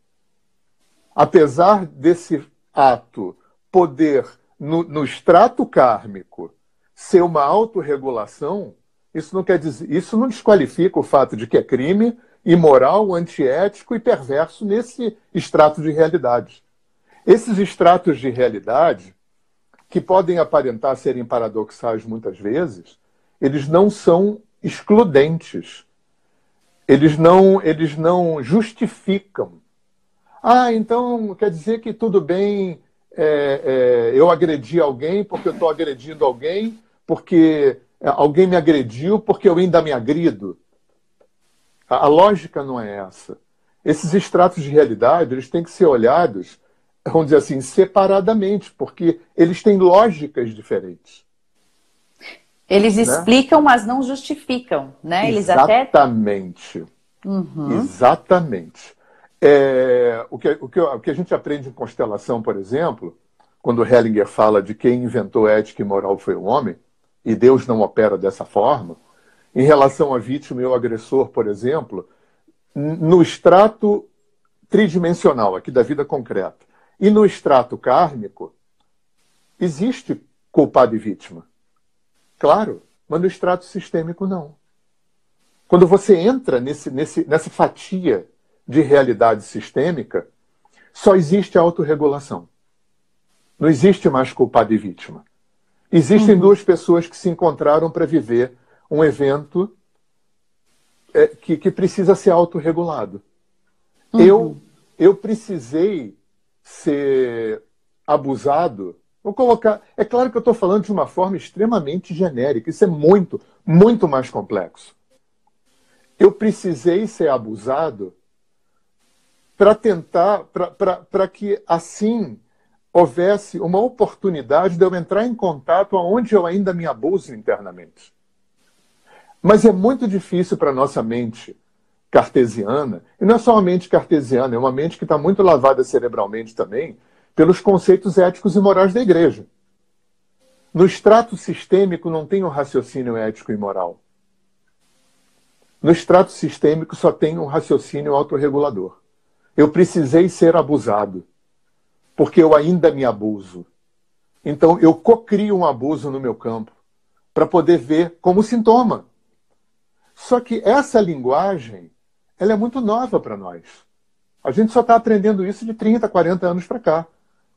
Apesar desse ato poder, no, no extrato kármico, ser uma autorregulação, isso não quer dizer, isso não desqualifica o fato de que é crime imoral, antiético e perverso nesse extrato de realidade. Esses extratos de realidade, que podem aparentar serem paradoxais muitas vezes, eles não são excludentes. Eles não, eles não justificam. Ah, então quer dizer que tudo bem é, é, eu agredi alguém porque eu estou agredindo alguém, porque é, alguém me agrediu porque eu ainda me agrido. A, a lógica não é essa. Esses extratos de realidade eles têm que ser olhados, vamos dizer assim, separadamente, porque eles têm lógicas diferentes. Eles né? explicam, mas não justificam, né? Eles Exatamente. Até... Uhum. Exatamente. É, o, que, o, que, o que a gente aprende em constelação, por exemplo, quando Hellinger fala de quem inventou ética e moral foi o homem, e Deus não opera dessa forma, em relação à vítima e ao agressor, por exemplo, no extrato tridimensional, aqui da vida concreta, e no extrato kármico, existe culpado e vítima. Claro, mas no extrato sistêmico não. Quando você entra nesse, nesse, nessa fatia de realidade sistêmica, só existe autorregulação. Não existe mais culpado e vítima. Existem uhum. duas pessoas que se encontraram para viver um evento é, que, que, precisa ser autorregulado. Uhum. Eu, eu precisei ser abusado. Vou colocar. É claro que eu estou falando de uma forma extremamente genérica. Isso é muito, muito mais complexo. Eu precisei ser abusado para tentar, para que assim houvesse uma oportunidade de eu entrar em contato aonde eu ainda me abuso internamente. Mas é muito difícil para nossa mente cartesiana, e não é só uma mente cartesiana, é uma mente que está muito lavada cerebralmente também pelos conceitos éticos e morais da igreja. No extrato sistêmico não tem um raciocínio ético e moral. No extrato sistêmico só tem um raciocínio autorregulador. Eu precisei ser abusado porque eu ainda me abuso. Então, eu cocrio um abuso no meu campo para poder ver como sintoma. Só que essa linguagem, ela é muito nova para nós. A gente só está aprendendo isso de 30, 40 anos para cá.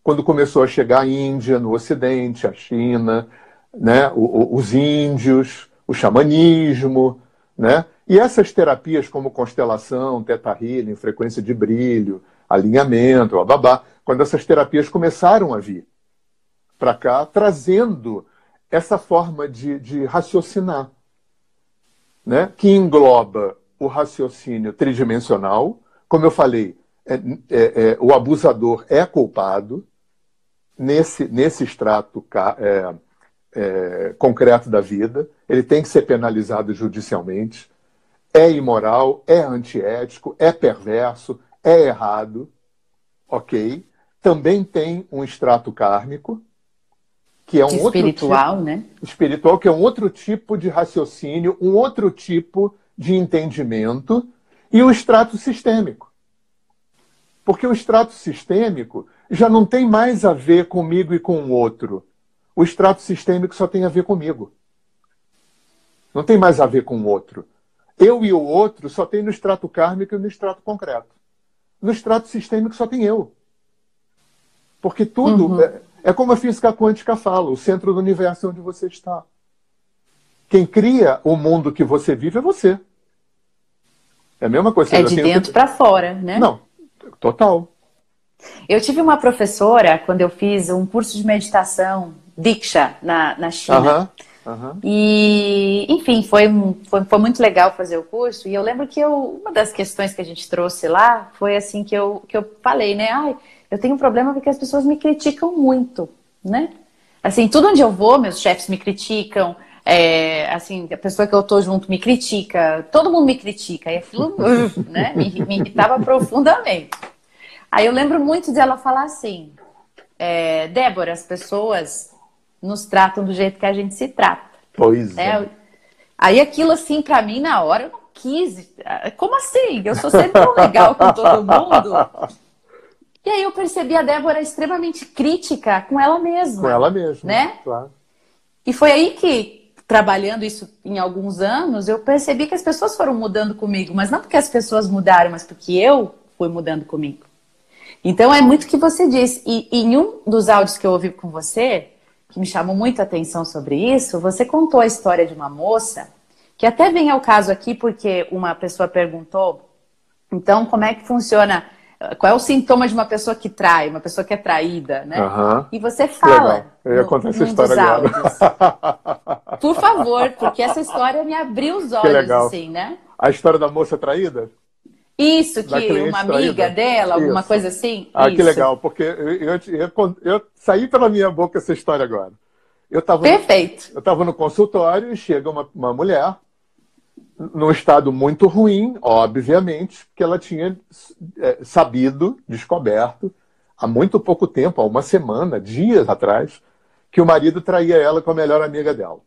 Quando começou a chegar a Índia, no Ocidente, a China, né, os índios, o xamanismo, né? E essas terapias como constelação, teta healing, frequência de brilho, alinhamento, babá, quando essas terapias começaram a vir para cá, trazendo essa forma de, de raciocinar, né? que engloba o raciocínio tridimensional. Como eu falei, é, é, é, o abusador é culpado, nesse, nesse extrato é, é, concreto da vida, ele tem que ser penalizado judicialmente, é imoral, é antiético, é perverso, é errado, ok? Também tem um extrato kármico, que é um espiritual, outro tipo, né? Espiritual, que é um outro tipo de raciocínio, um outro tipo de entendimento, e o extrato sistêmico. Porque o extrato sistêmico já não tem mais a ver comigo e com o outro. O extrato sistêmico só tem a ver comigo. Não tem mais a ver com o outro. Eu e o outro só tem no extrato kármico e no extrato concreto. No extrato sistêmico só tem eu. Porque tudo uhum. é, é, como a física quântica fala: o centro do universo é onde você está. Quem cria o mundo que você vive é você. É a mesma coisa. É de dentro que... para fora, né? Não, total. Eu tive uma professora quando eu fiz um curso de meditação, Diksha, na, na China. Uhum. Uhum. E, enfim, foi, foi, foi, muito legal fazer o curso. E eu lembro que eu, uma das questões que a gente trouxe lá foi assim que eu, que eu falei, né? Ai, eu tenho um problema porque as pessoas me criticam muito, né? Assim, tudo onde eu vou, meus chefes me criticam, é, assim, a pessoa que eu tô junto me critica, todo mundo me critica. E aquilo né, me, me irritava profundamente. Aí eu lembro muito de ela falar assim, é, Débora, as pessoas nos tratam do jeito que a gente se trata. Pois é. é. Aí aquilo assim, para mim, na hora, eu não quis. Como assim? Eu sou sempre tão legal com todo mundo. E aí eu percebi a Débora extremamente crítica com ela mesma. Com ela mesma, né? Claro. E foi aí que, trabalhando isso em alguns anos, eu percebi que as pessoas foram mudando comigo. Mas não porque as pessoas mudaram, mas porque eu fui mudando comigo. Então é muito o que você disse. E, e em um dos áudios que eu ouvi com você, que me chamou muito a atenção sobre isso, você contou a história de uma moça, que até vem ao caso aqui porque uma pessoa perguntou, então como é que funciona, qual é o sintoma de uma pessoa que trai, uma pessoa que é traída, né? Uhum. E você fala. Legal. Eu ia contar essa história agora. Por favor, porque essa história me abriu os olhos, assim, né? A história da moça traída? Isso, que uma amiga traída. dela, alguma Isso. coisa assim? Ah, Isso. que legal, porque eu, eu, eu, eu, saí pela minha boca essa história agora. Eu tava Perfeito. No, eu estava no consultório e chega uma, uma mulher num estado muito ruim, obviamente, porque ela tinha é, sabido, descoberto, há muito pouco tempo, há uma semana, dias atrás, que o marido traía ela com a melhor amiga dela.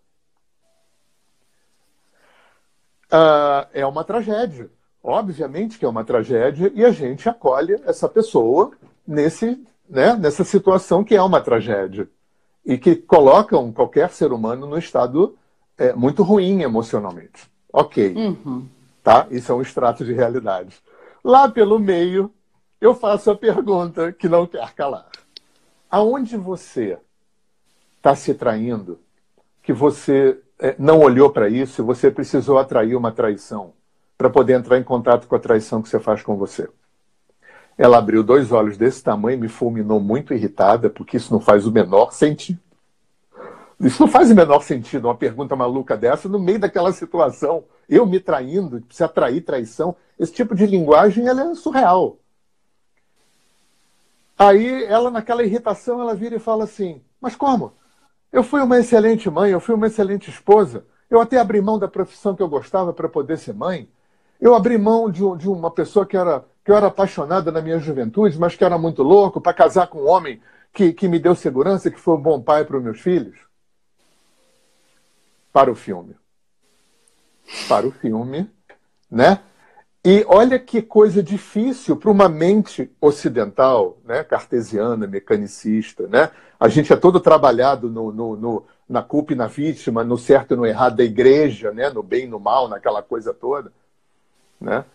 Ah, é uma tragédia. Obviamente que é uma tragédia e a gente acolhe essa pessoa nesse, né, nessa situação que é uma tragédia e que colocam qualquer ser humano no estado é, muito ruim emocionalmente. Ok. Uhum. Tá? Isso é um extrato de realidade. Lá pelo meio, eu faço a pergunta que não quer calar. Aonde você está se traindo que você é, não olhou para isso e você precisou atrair uma traição? para poder entrar em contato com a traição que você faz com você. Ela abriu dois olhos desse tamanho, me fulminou muito irritada, porque isso não faz o menor sentido. Isso não faz o menor sentido, uma pergunta maluca dessa, no meio daquela situação, eu me traindo, se atrair traição, esse tipo de linguagem ela é surreal. Aí ela, naquela irritação, ela vira e fala assim: Mas como? Eu fui uma excelente mãe, eu fui uma excelente esposa, eu até abri mão da profissão que eu gostava para poder ser mãe. Eu abri mão de, de uma pessoa que, era, que eu era apaixonada na minha juventude, mas que era muito louco, para casar com um homem que, que me deu segurança, que foi um bom pai para os meus filhos. Para o filme. Para o filme, né? E olha que coisa difícil para uma mente ocidental, né, cartesiana, mecanicista. Né? A gente é todo trabalhado no, no, no, na culpa e na vítima, no certo e no errado da igreja, né, no bem e no mal, naquela coisa toda. Né?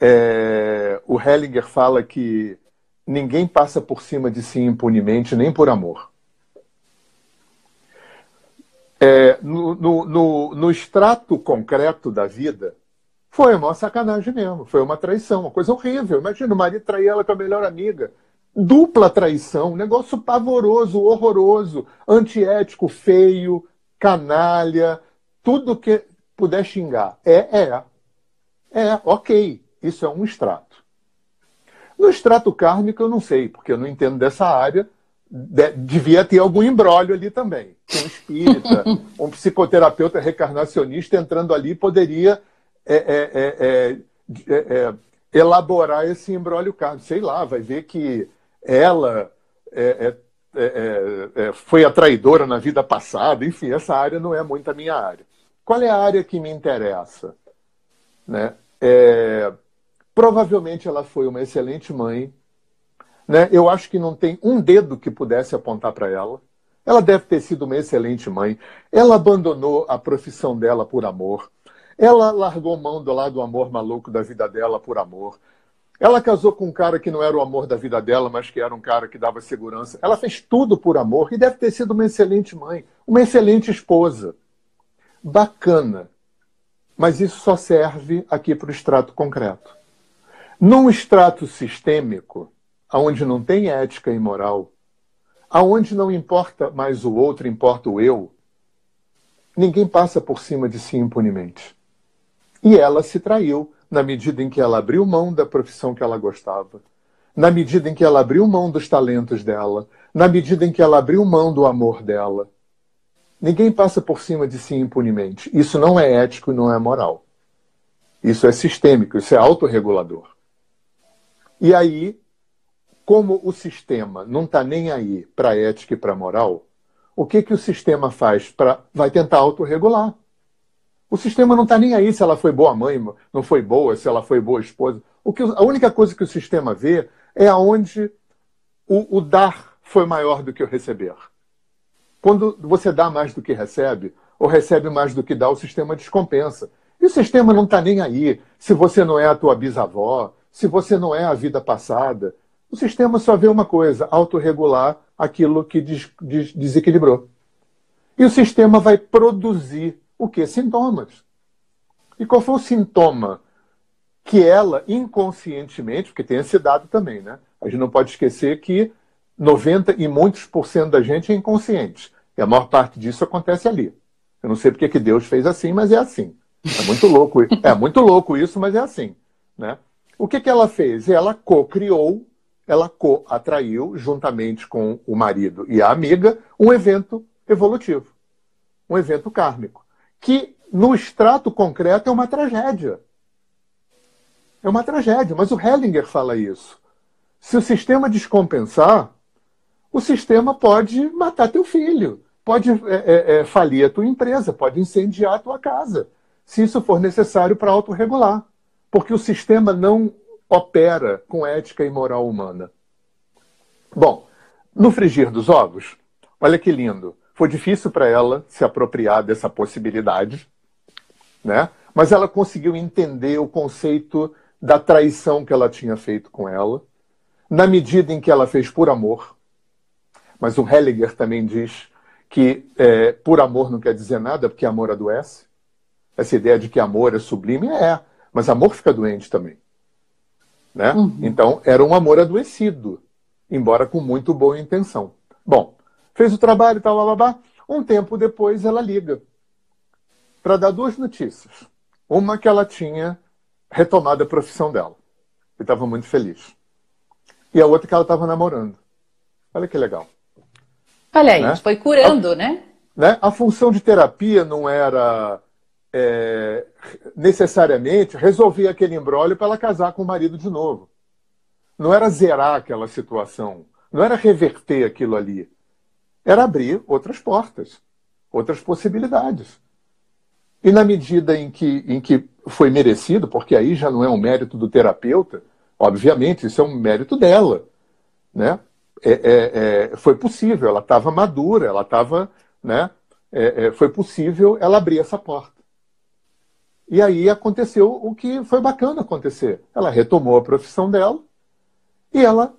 É, o Hellinger fala que ninguém passa por cima de si impunemente, nem por amor. É, no, no, no, no, extrato concreto da vida, foi uma sacanagem mesmo, foi uma traição, uma coisa horrível. Imagina o marido trair ela com a melhor amiga. Dupla traição, negócio pavoroso, horroroso, antiético, feio, canalha, tudo que puder xingar. É, é. É, ok, isso é um extrato. No extrato kármico eu não sei, porque eu não entendo dessa área, de, devia ter algum embrólio ali também. Um espírita, um psicoterapeuta recarnacionista entrando ali poderia é, é, é, elaborar esse embrólio cargo. Sei lá, vai ver que ela foi a traidora na vida passada. Enfim, essa área não é muito a minha área. Qual é a área que me interessa? Né? provavelmente ela foi uma excelente mãe, né? Eu acho que não tem um dedo que pudesse apontar para ela. Ela deve ter sido uma excelente mãe. Ela abandonou a profissão dela por amor. Ela largou mão do lado do amor maluco da vida dela por amor. Ela casou com um cara que não era o amor da vida dela, mas que era um cara que dava segurança. Ela fez tudo por amor e deve ter sido uma excelente mãe, uma excelente esposa. Bacana. Mas isso só serve aqui para o extrato concreto. Num extrato sistêmico, aonde não tem ética e moral, aonde não importa mais o outro, importa o eu, ninguém passa por cima de si impunemente. E ela se traiu na medida em que ela abriu mão da profissão que ela gostava, na medida em que ela abriu mão dos talentos dela, na medida em que ela abriu mão do amor dela. Ninguém passa por cima de si impunemente. Isso não é ético e não é moral. Isso é sistêmico, isso é autorregulador. E aí como o sistema não está nem aí para ética e para moral, o que, que o sistema faz? Pra, vai tentar autorregular. O sistema não está nem aí se ela foi boa mãe, não foi boa, se ela foi boa esposa. O que, a única coisa que o sistema vê é aonde o, o dar foi maior do que o receber. Quando você dá mais do que recebe, ou recebe mais do que dá, o sistema descompensa. E o sistema não está nem aí se você não é a tua bisavó, se você não é a vida passada, o sistema só vê uma coisa: autorregular aquilo que des des desequilibrou. E o sistema vai produzir o que? Sintomas. E qual foi o sintoma que ela, inconscientemente, porque tem esse dado também, né? A gente não pode esquecer que 90 e muitos por cento da gente é inconsciente. E a maior parte disso acontece ali. Eu não sei porque que Deus fez assim, mas é assim. É muito louco, é muito louco isso, mas é assim, né? O que, que ela fez? Ela co-criou ela atraiu, juntamente com o marido e a amiga, um evento evolutivo, um evento kármico, que no extrato concreto é uma tragédia. É uma tragédia, mas o Hellinger fala isso. Se o sistema descompensar, o sistema pode matar teu filho, pode é, é, é, falir a tua empresa, pode incendiar a tua casa, se isso for necessário para autorregular. Porque o sistema não opera com ética e moral humana. Bom, no frigir dos ovos, olha que lindo. Foi difícil para ela se apropriar dessa possibilidade, né? mas ela conseguiu entender o conceito da traição que ela tinha feito com ela, na medida em que ela fez por amor. Mas o Hellinger também diz que é, por amor não quer dizer nada, porque amor adoece. Essa ideia de que amor é sublime é, mas amor fica doente também. Né? Uhum. Então, era um amor adoecido, embora com muito boa intenção. Bom, fez o trabalho e tal, blá. Um tempo depois, ela liga para dar duas notícias. Uma que ela tinha retomado a profissão dela e estava muito feliz. E a outra que ela estava namorando. Olha que legal. Olha aí, né? foi curando, a, né? né? A função de terapia não era é, necessariamente resolver aquele embrólio para ela casar com o marido de novo. Não era zerar aquela situação, não era reverter aquilo ali. Era abrir outras portas, outras possibilidades. E na medida em que, em que foi merecido, porque aí já não é um mérito do terapeuta, obviamente, isso é um mérito dela. Né? É, é, é, foi possível, ela estava madura, ela estava. Né? É, é, foi possível ela abrir essa porta. E aí aconteceu o que foi bacana acontecer. Ela retomou a profissão dela e ela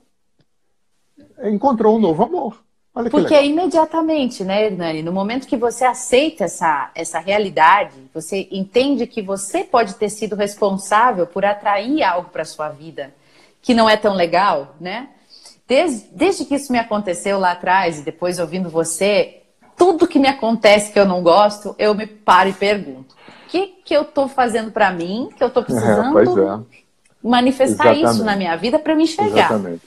encontrou um novo amor. Olha Porque é imediatamente, né, Hernani? No momento que você aceita essa, essa realidade, você entende que você pode ter sido responsável por atrair algo para sua vida que não é tão legal, né? Desde, desde que isso me aconteceu lá atrás e depois ouvindo você, tudo que me acontece que eu não gosto, eu me paro e pergunto: que, que eu estou fazendo para mim, que eu estou precisando é, é. manifestar Exatamente. isso na minha vida para me enxergar. Exatamente.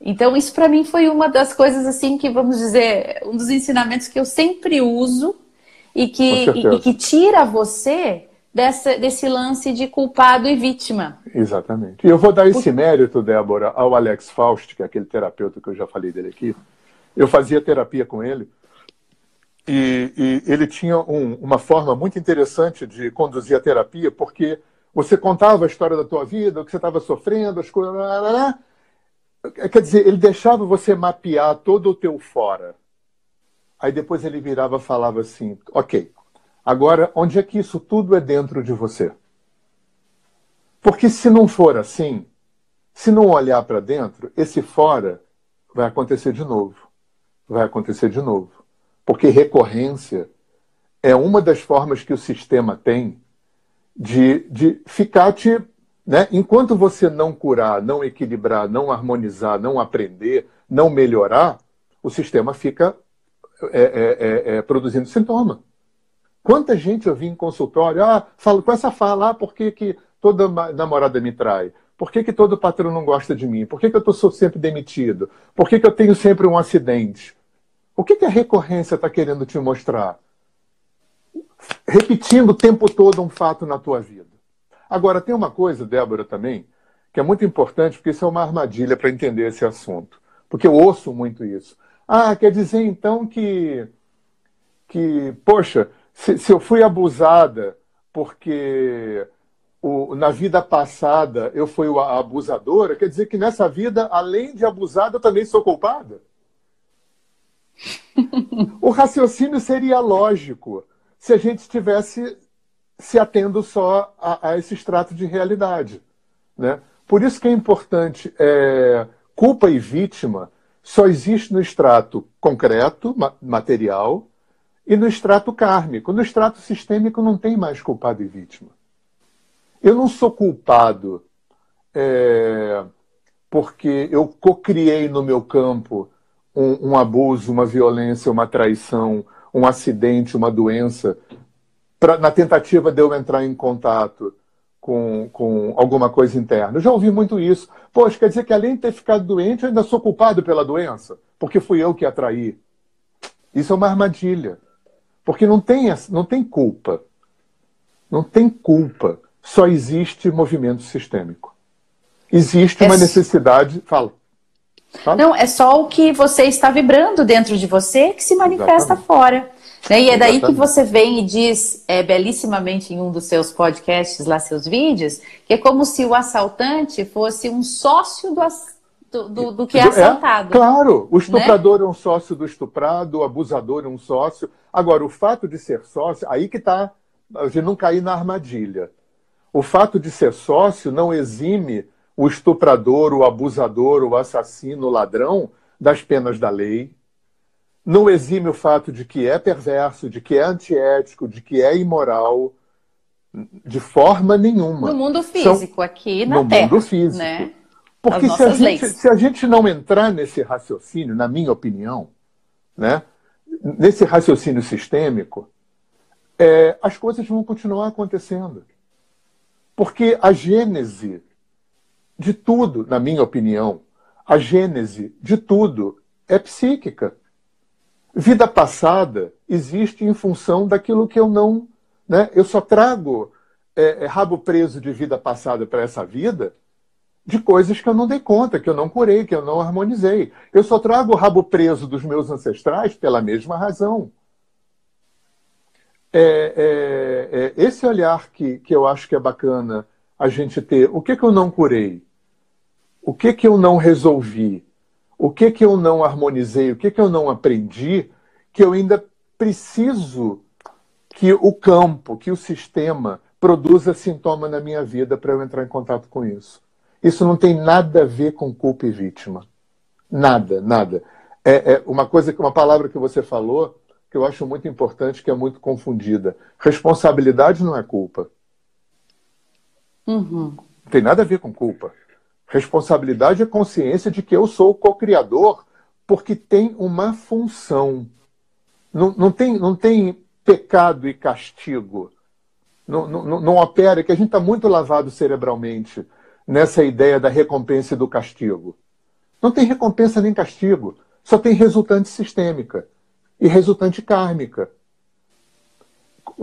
Então, isso para mim foi uma das coisas assim que, vamos dizer, um dos ensinamentos que eu sempre uso e que, e, e que tira você dessa, desse lance de culpado e vítima. Exatamente. E eu vou dar esse mérito, Débora, ao Alex Faust, que é aquele terapeuta que eu já falei dele aqui. Eu fazia terapia com ele e, e ele tinha um, uma forma muito interessante de conduzir a terapia, porque você contava a história da tua vida, o que você estava sofrendo, as coisas. Quer dizer, ele deixava você mapear todo o teu fora. Aí depois ele virava e falava assim: ok, agora onde é que isso tudo é dentro de você? Porque se não for assim, se não olhar para dentro, esse fora vai acontecer de novo. Vai acontecer de novo. Porque recorrência é uma das formas que o sistema tem de, de ficar te né? Enquanto você não curar, não equilibrar, não harmonizar, não aprender, não melhorar, o sistema fica é, é, é, é produzindo sintoma. Quanta gente eu vi em consultório, ah, falo com essa fala, ah, por que, que toda namorada me trai? Por que, que todo patrão não gosta de mim? Por que, que eu sou sempre demitido? Por que, que eu tenho sempre um acidente? O que, que a recorrência está querendo te mostrar? Repetindo o tempo todo um fato na tua vida. Agora, tem uma coisa, Débora, também, que é muito importante, porque isso é uma armadilha para entender esse assunto. Porque eu ouço muito isso. Ah, quer dizer então que, que poxa, se, se eu fui abusada porque o, na vida passada eu fui a abusadora, quer dizer que nessa vida, além de abusada, eu também sou culpada? O raciocínio seria lógico se a gente estivesse se atendo só a, a esse extrato de realidade. Né? Por isso que é importante, é, culpa e vítima só existe no extrato concreto, ma material, e no extrato kármico. No extrato sistêmico não tem mais culpado e vítima. Eu não sou culpado é, porque eu cocriei no meu campo um, um, abuso, uma violência, uma traição, um acidente, uma doença pra, na tentativa de eu entrar em contato com, com alguma coisa interna. Eu já ouvi muito isso. Poxa, quer dizer que além de ter ficado doente, eu ainda sou culpado pela doença, porque fui eu que atraí. Isso é uma armadilha. Porque não tem, não tem culpa. Não tem culpa. Só existe movimento sistêmico. Existe uma necessidade. Fala. Fala. Não, é só o que você está vibrando dentro de você que se manifesta Exatamente. fora. Né? E é daí que você vem e diz é, belíssimamente em um dos seus podcasts, lá seus vídeos, que é como se o assaltante fosse um sócio do, do, do, que é, é assaltado. É, claro, o né? estuprador né? é um sócio do estuprado, o abusador é um sócio. Agora, o fato de ser sócio, aí que está, de não cair na armadilha. O fato de ser sócio não exime o estuprador, o abusador, o assassino, o ladrão das penas da lei, não exime o fato de que é perverso, de que é antiético, de que é imoral, de forma nenhuma. No mundo físico, São, aqui na no Terra. No mundo físico. Né? Porque se a, gente, se a, gente, não entrar nesse raciocínio, na minha opinião, né, nesse raciocínio sistêmico, é, as coisas vão continuar acontecendo. Porque a gênese de tudo, na minha opinião, a gênese de tudo é psíquica. Vida passada existe em função daquilo que eu não. Né? Eu só trago é, é, rabo preso de vida passada para essa vida de coisas que eu não dei conta, que eu não curei, que eu não harmonizei. Eu só trago o rabo preso dos meus ancestrais pela mesma razão. É, é, é, esse olhar que, que eu acho que é bacana a gente ter. O que, que eu não curei? O que, que eu não resolvi? o que que eu não harmonizei, o que que eu não aprendi, que eu ainda preciso que o campo, que o sistema produza sintoma na minha vida para eu entrar em contato com isso. Isso não tem nada a ver com culpa e vítima. Nada, nada. É, é uma coisa, uma palavra que você falou que eu acho muito importante, que é muito confundida. Responsabilidade não é culpa. Uhum. Não tem nada a ver com culpa. Responsabilidade é consciência de que eu sou o co-criador, porque tem uma função. Não, não, tem, não tem pecado e castigo. Não, não, não opera, que a gente está muito lavado cerebralmente nessa ideia da recompensa e do castigo. Não tem recompensa nem castigo. Só tem resultante sistêmica e resultante kármica.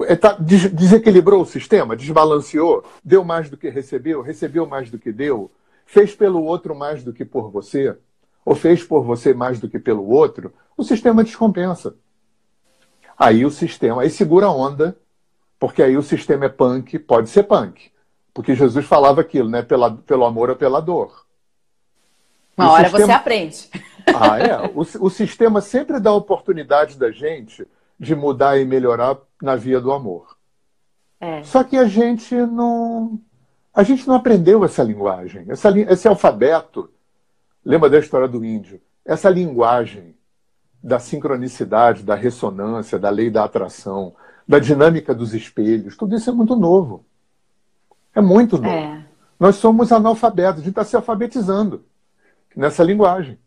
É, tá, desequilibrou o sistema, desbalanceou, deu mais do que recebeu, recebeu mais do que deu, fez pelo outro mais do que por você, ou fez por você mais do que pelo outro, o sistema descompensa. Aí o sistema, aí segura a onda, porque aí o sistema é punk, pode ser punk. Porque Jesus falava aquilo, né? Pela, pelo amor ou pela dor. Uma o hora sistema... você aprende. Ah, é. O, o sistema sempre dá oportunidade da gente de mudar e melhorar na via do amor. É. Só que a gente não. A gente não aprendeu essa linguagem, essa, esse alfabeto. Lembra da história do índio? Essa linguagem da sincronicidade, da ressonância, da lei da atração, da dinâmica dos espelhos, tudo isso é muito novo. É muito novo. É. Nós somos analfabetos, a gente está se alfabetizando nessa linguagem.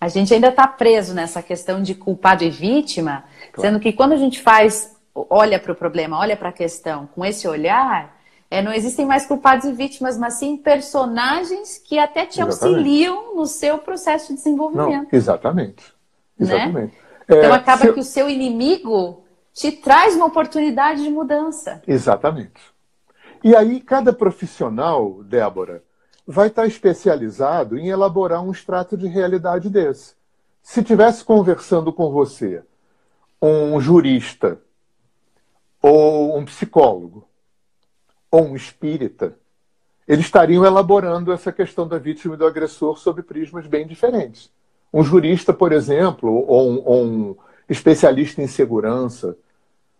A gente ainda está preso nessa questão de culpado e vítima, claro. sendo que quando a gente faz, olha para o problema, olha para a questão com esse olhar, é, não existem mais culpados e vítimas, mas sim personagens que até te exatamente. auxiliam no seu processo de desenvolvimento. Não, exatamente. Exatamente. Né? É, então acaba se... que o seu inimigo te traz uma oportunidade de mudança. Exatamente. E aí, cada profissional, Débora, vai estar especializado em elaborar um extrato de realidade desse. Se tivesse conversando com você um jurista, ou um psicólogo, ou um espírita, eles estariam elaborando essa questão da vítima e do agressor sob prismas bem diferentes. Um jurista, por exemplo, ou um, ou um especialista em segurança,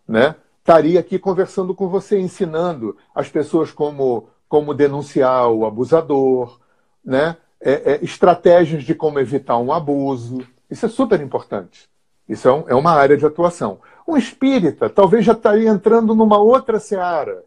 né, estaria aqui conversando com você, ensinando as pessoas como como denunciar o abusador, né? É, é, estratégias de como evitar um abuso. Isso é super importante. Isso é, um, é uma área de atuação. Um espírita talvez já estaria entrando numa outra seara,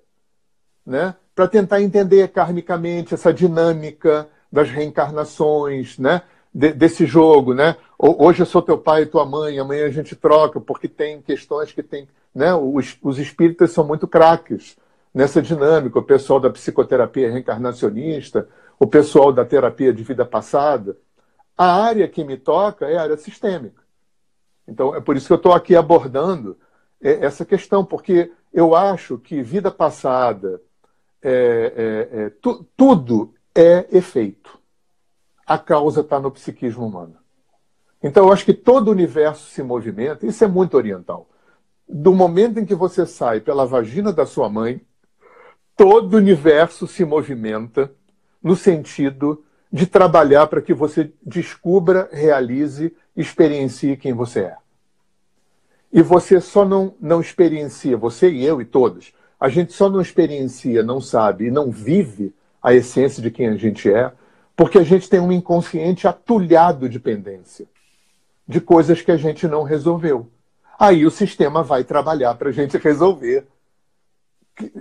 né? para tentar entender karmicamente essa dinâmica das reencarnações, né? De, desse jogo, né? Hoje eu sou teu pai e tua mãe, amanhã a gente troca, porque tem questões que tem, né? Os, os espíritas são muito craques nessa dinâmica, o pessoal da psicoterapia reencarnacionista, o pessoal da terapia de vida passada. A área que me toca é a área sistêmica. Então, é por isso que eu estou aqui abordando é, essa questão, porque eu acho que vida passada, é, é, é tu, tudo é efeito. A causa está no psiquismo humano. Então, eu acho que todo o universo se movimenta, isso é muito oriental. Do momento em que você sai pela vagina da sua mãe, todo o universo se movimenta no sentido de trabalhar para que você descubra, realize, experiencie quem você é. E você só não, não experiencia, você e eu e todos, a gente só não experiencia, não sabe e não vive a essência de quem a gente é, porque a gente tem um inconsciente atulhado de pendência, de coisas que a gente não resolveu. Aí o sistema vai trabalhar para a gente resolver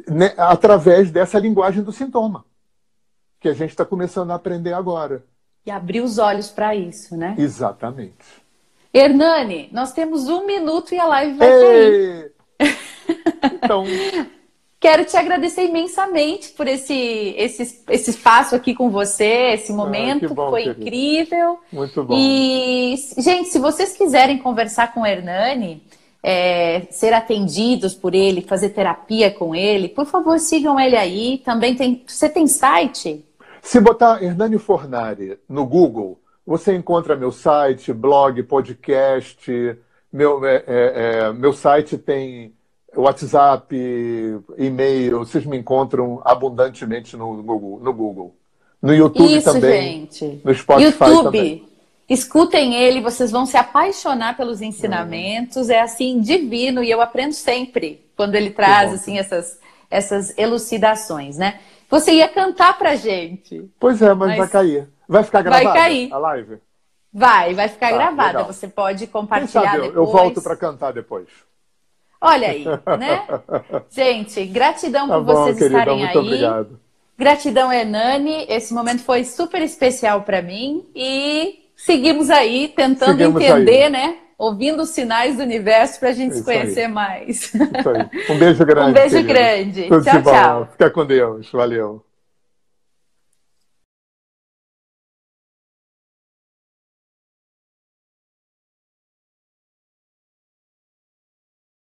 né, através dessa linguagem do sintoma, que a gente está começando a aprender agora. E abrir os olhos para isso, né? Exatamente. Hernani, nós temos um minuto e a live vai Ei! cair. Então. Quero te agradecer imensamente por esse, esse, esse espaço aqui com você, esse momento, ah, bom, foi querido. incrível. Muito bom. E, gente, se vocês quiserem conversar com o Hernani, é, ser atendidos por ele, fazer terapia com ele, por favor, sigam ele aí. Também tem. Você tem site? Se botar Hernani Fornari no Google, você encontra meu site, blog, podcast. Meu, é, é, é meu site tem WhatsApp, e-mail. Vocês me encontram abundantemente no Google. No, Google. no YouTube Isso, também. Gente. No Spotify YouTube. também. Escutem ele, vocês vão se apaixonar pelos ensinamentos. É assim divino e eu aprendo sempre quando ele traz assim essas essas elucidações, né? Você ia cantar pra gente. Pois é, mas, mas... vai cair. Vai ficar gravada vai cair. a live? Vai, vai ficar tá, gravada. Legal. Você pode compartilhar depois. Eu volto para cantar depois. Olha aí, né? gente, gratidão tá por bom, vocês querida, estarem muito aí. Obrigado. Gratidão, Hernani. Esse momento foi super especial para mim e seguimos aí tentando seguimos entender, aí. né? Ouvindo os sinais do universo para a gente se conhecer aí. mais. Isso aí. Um beijo grande. Um beijo querido. grande. Tudo tchau, tchau. Fica com Deus. Valeu.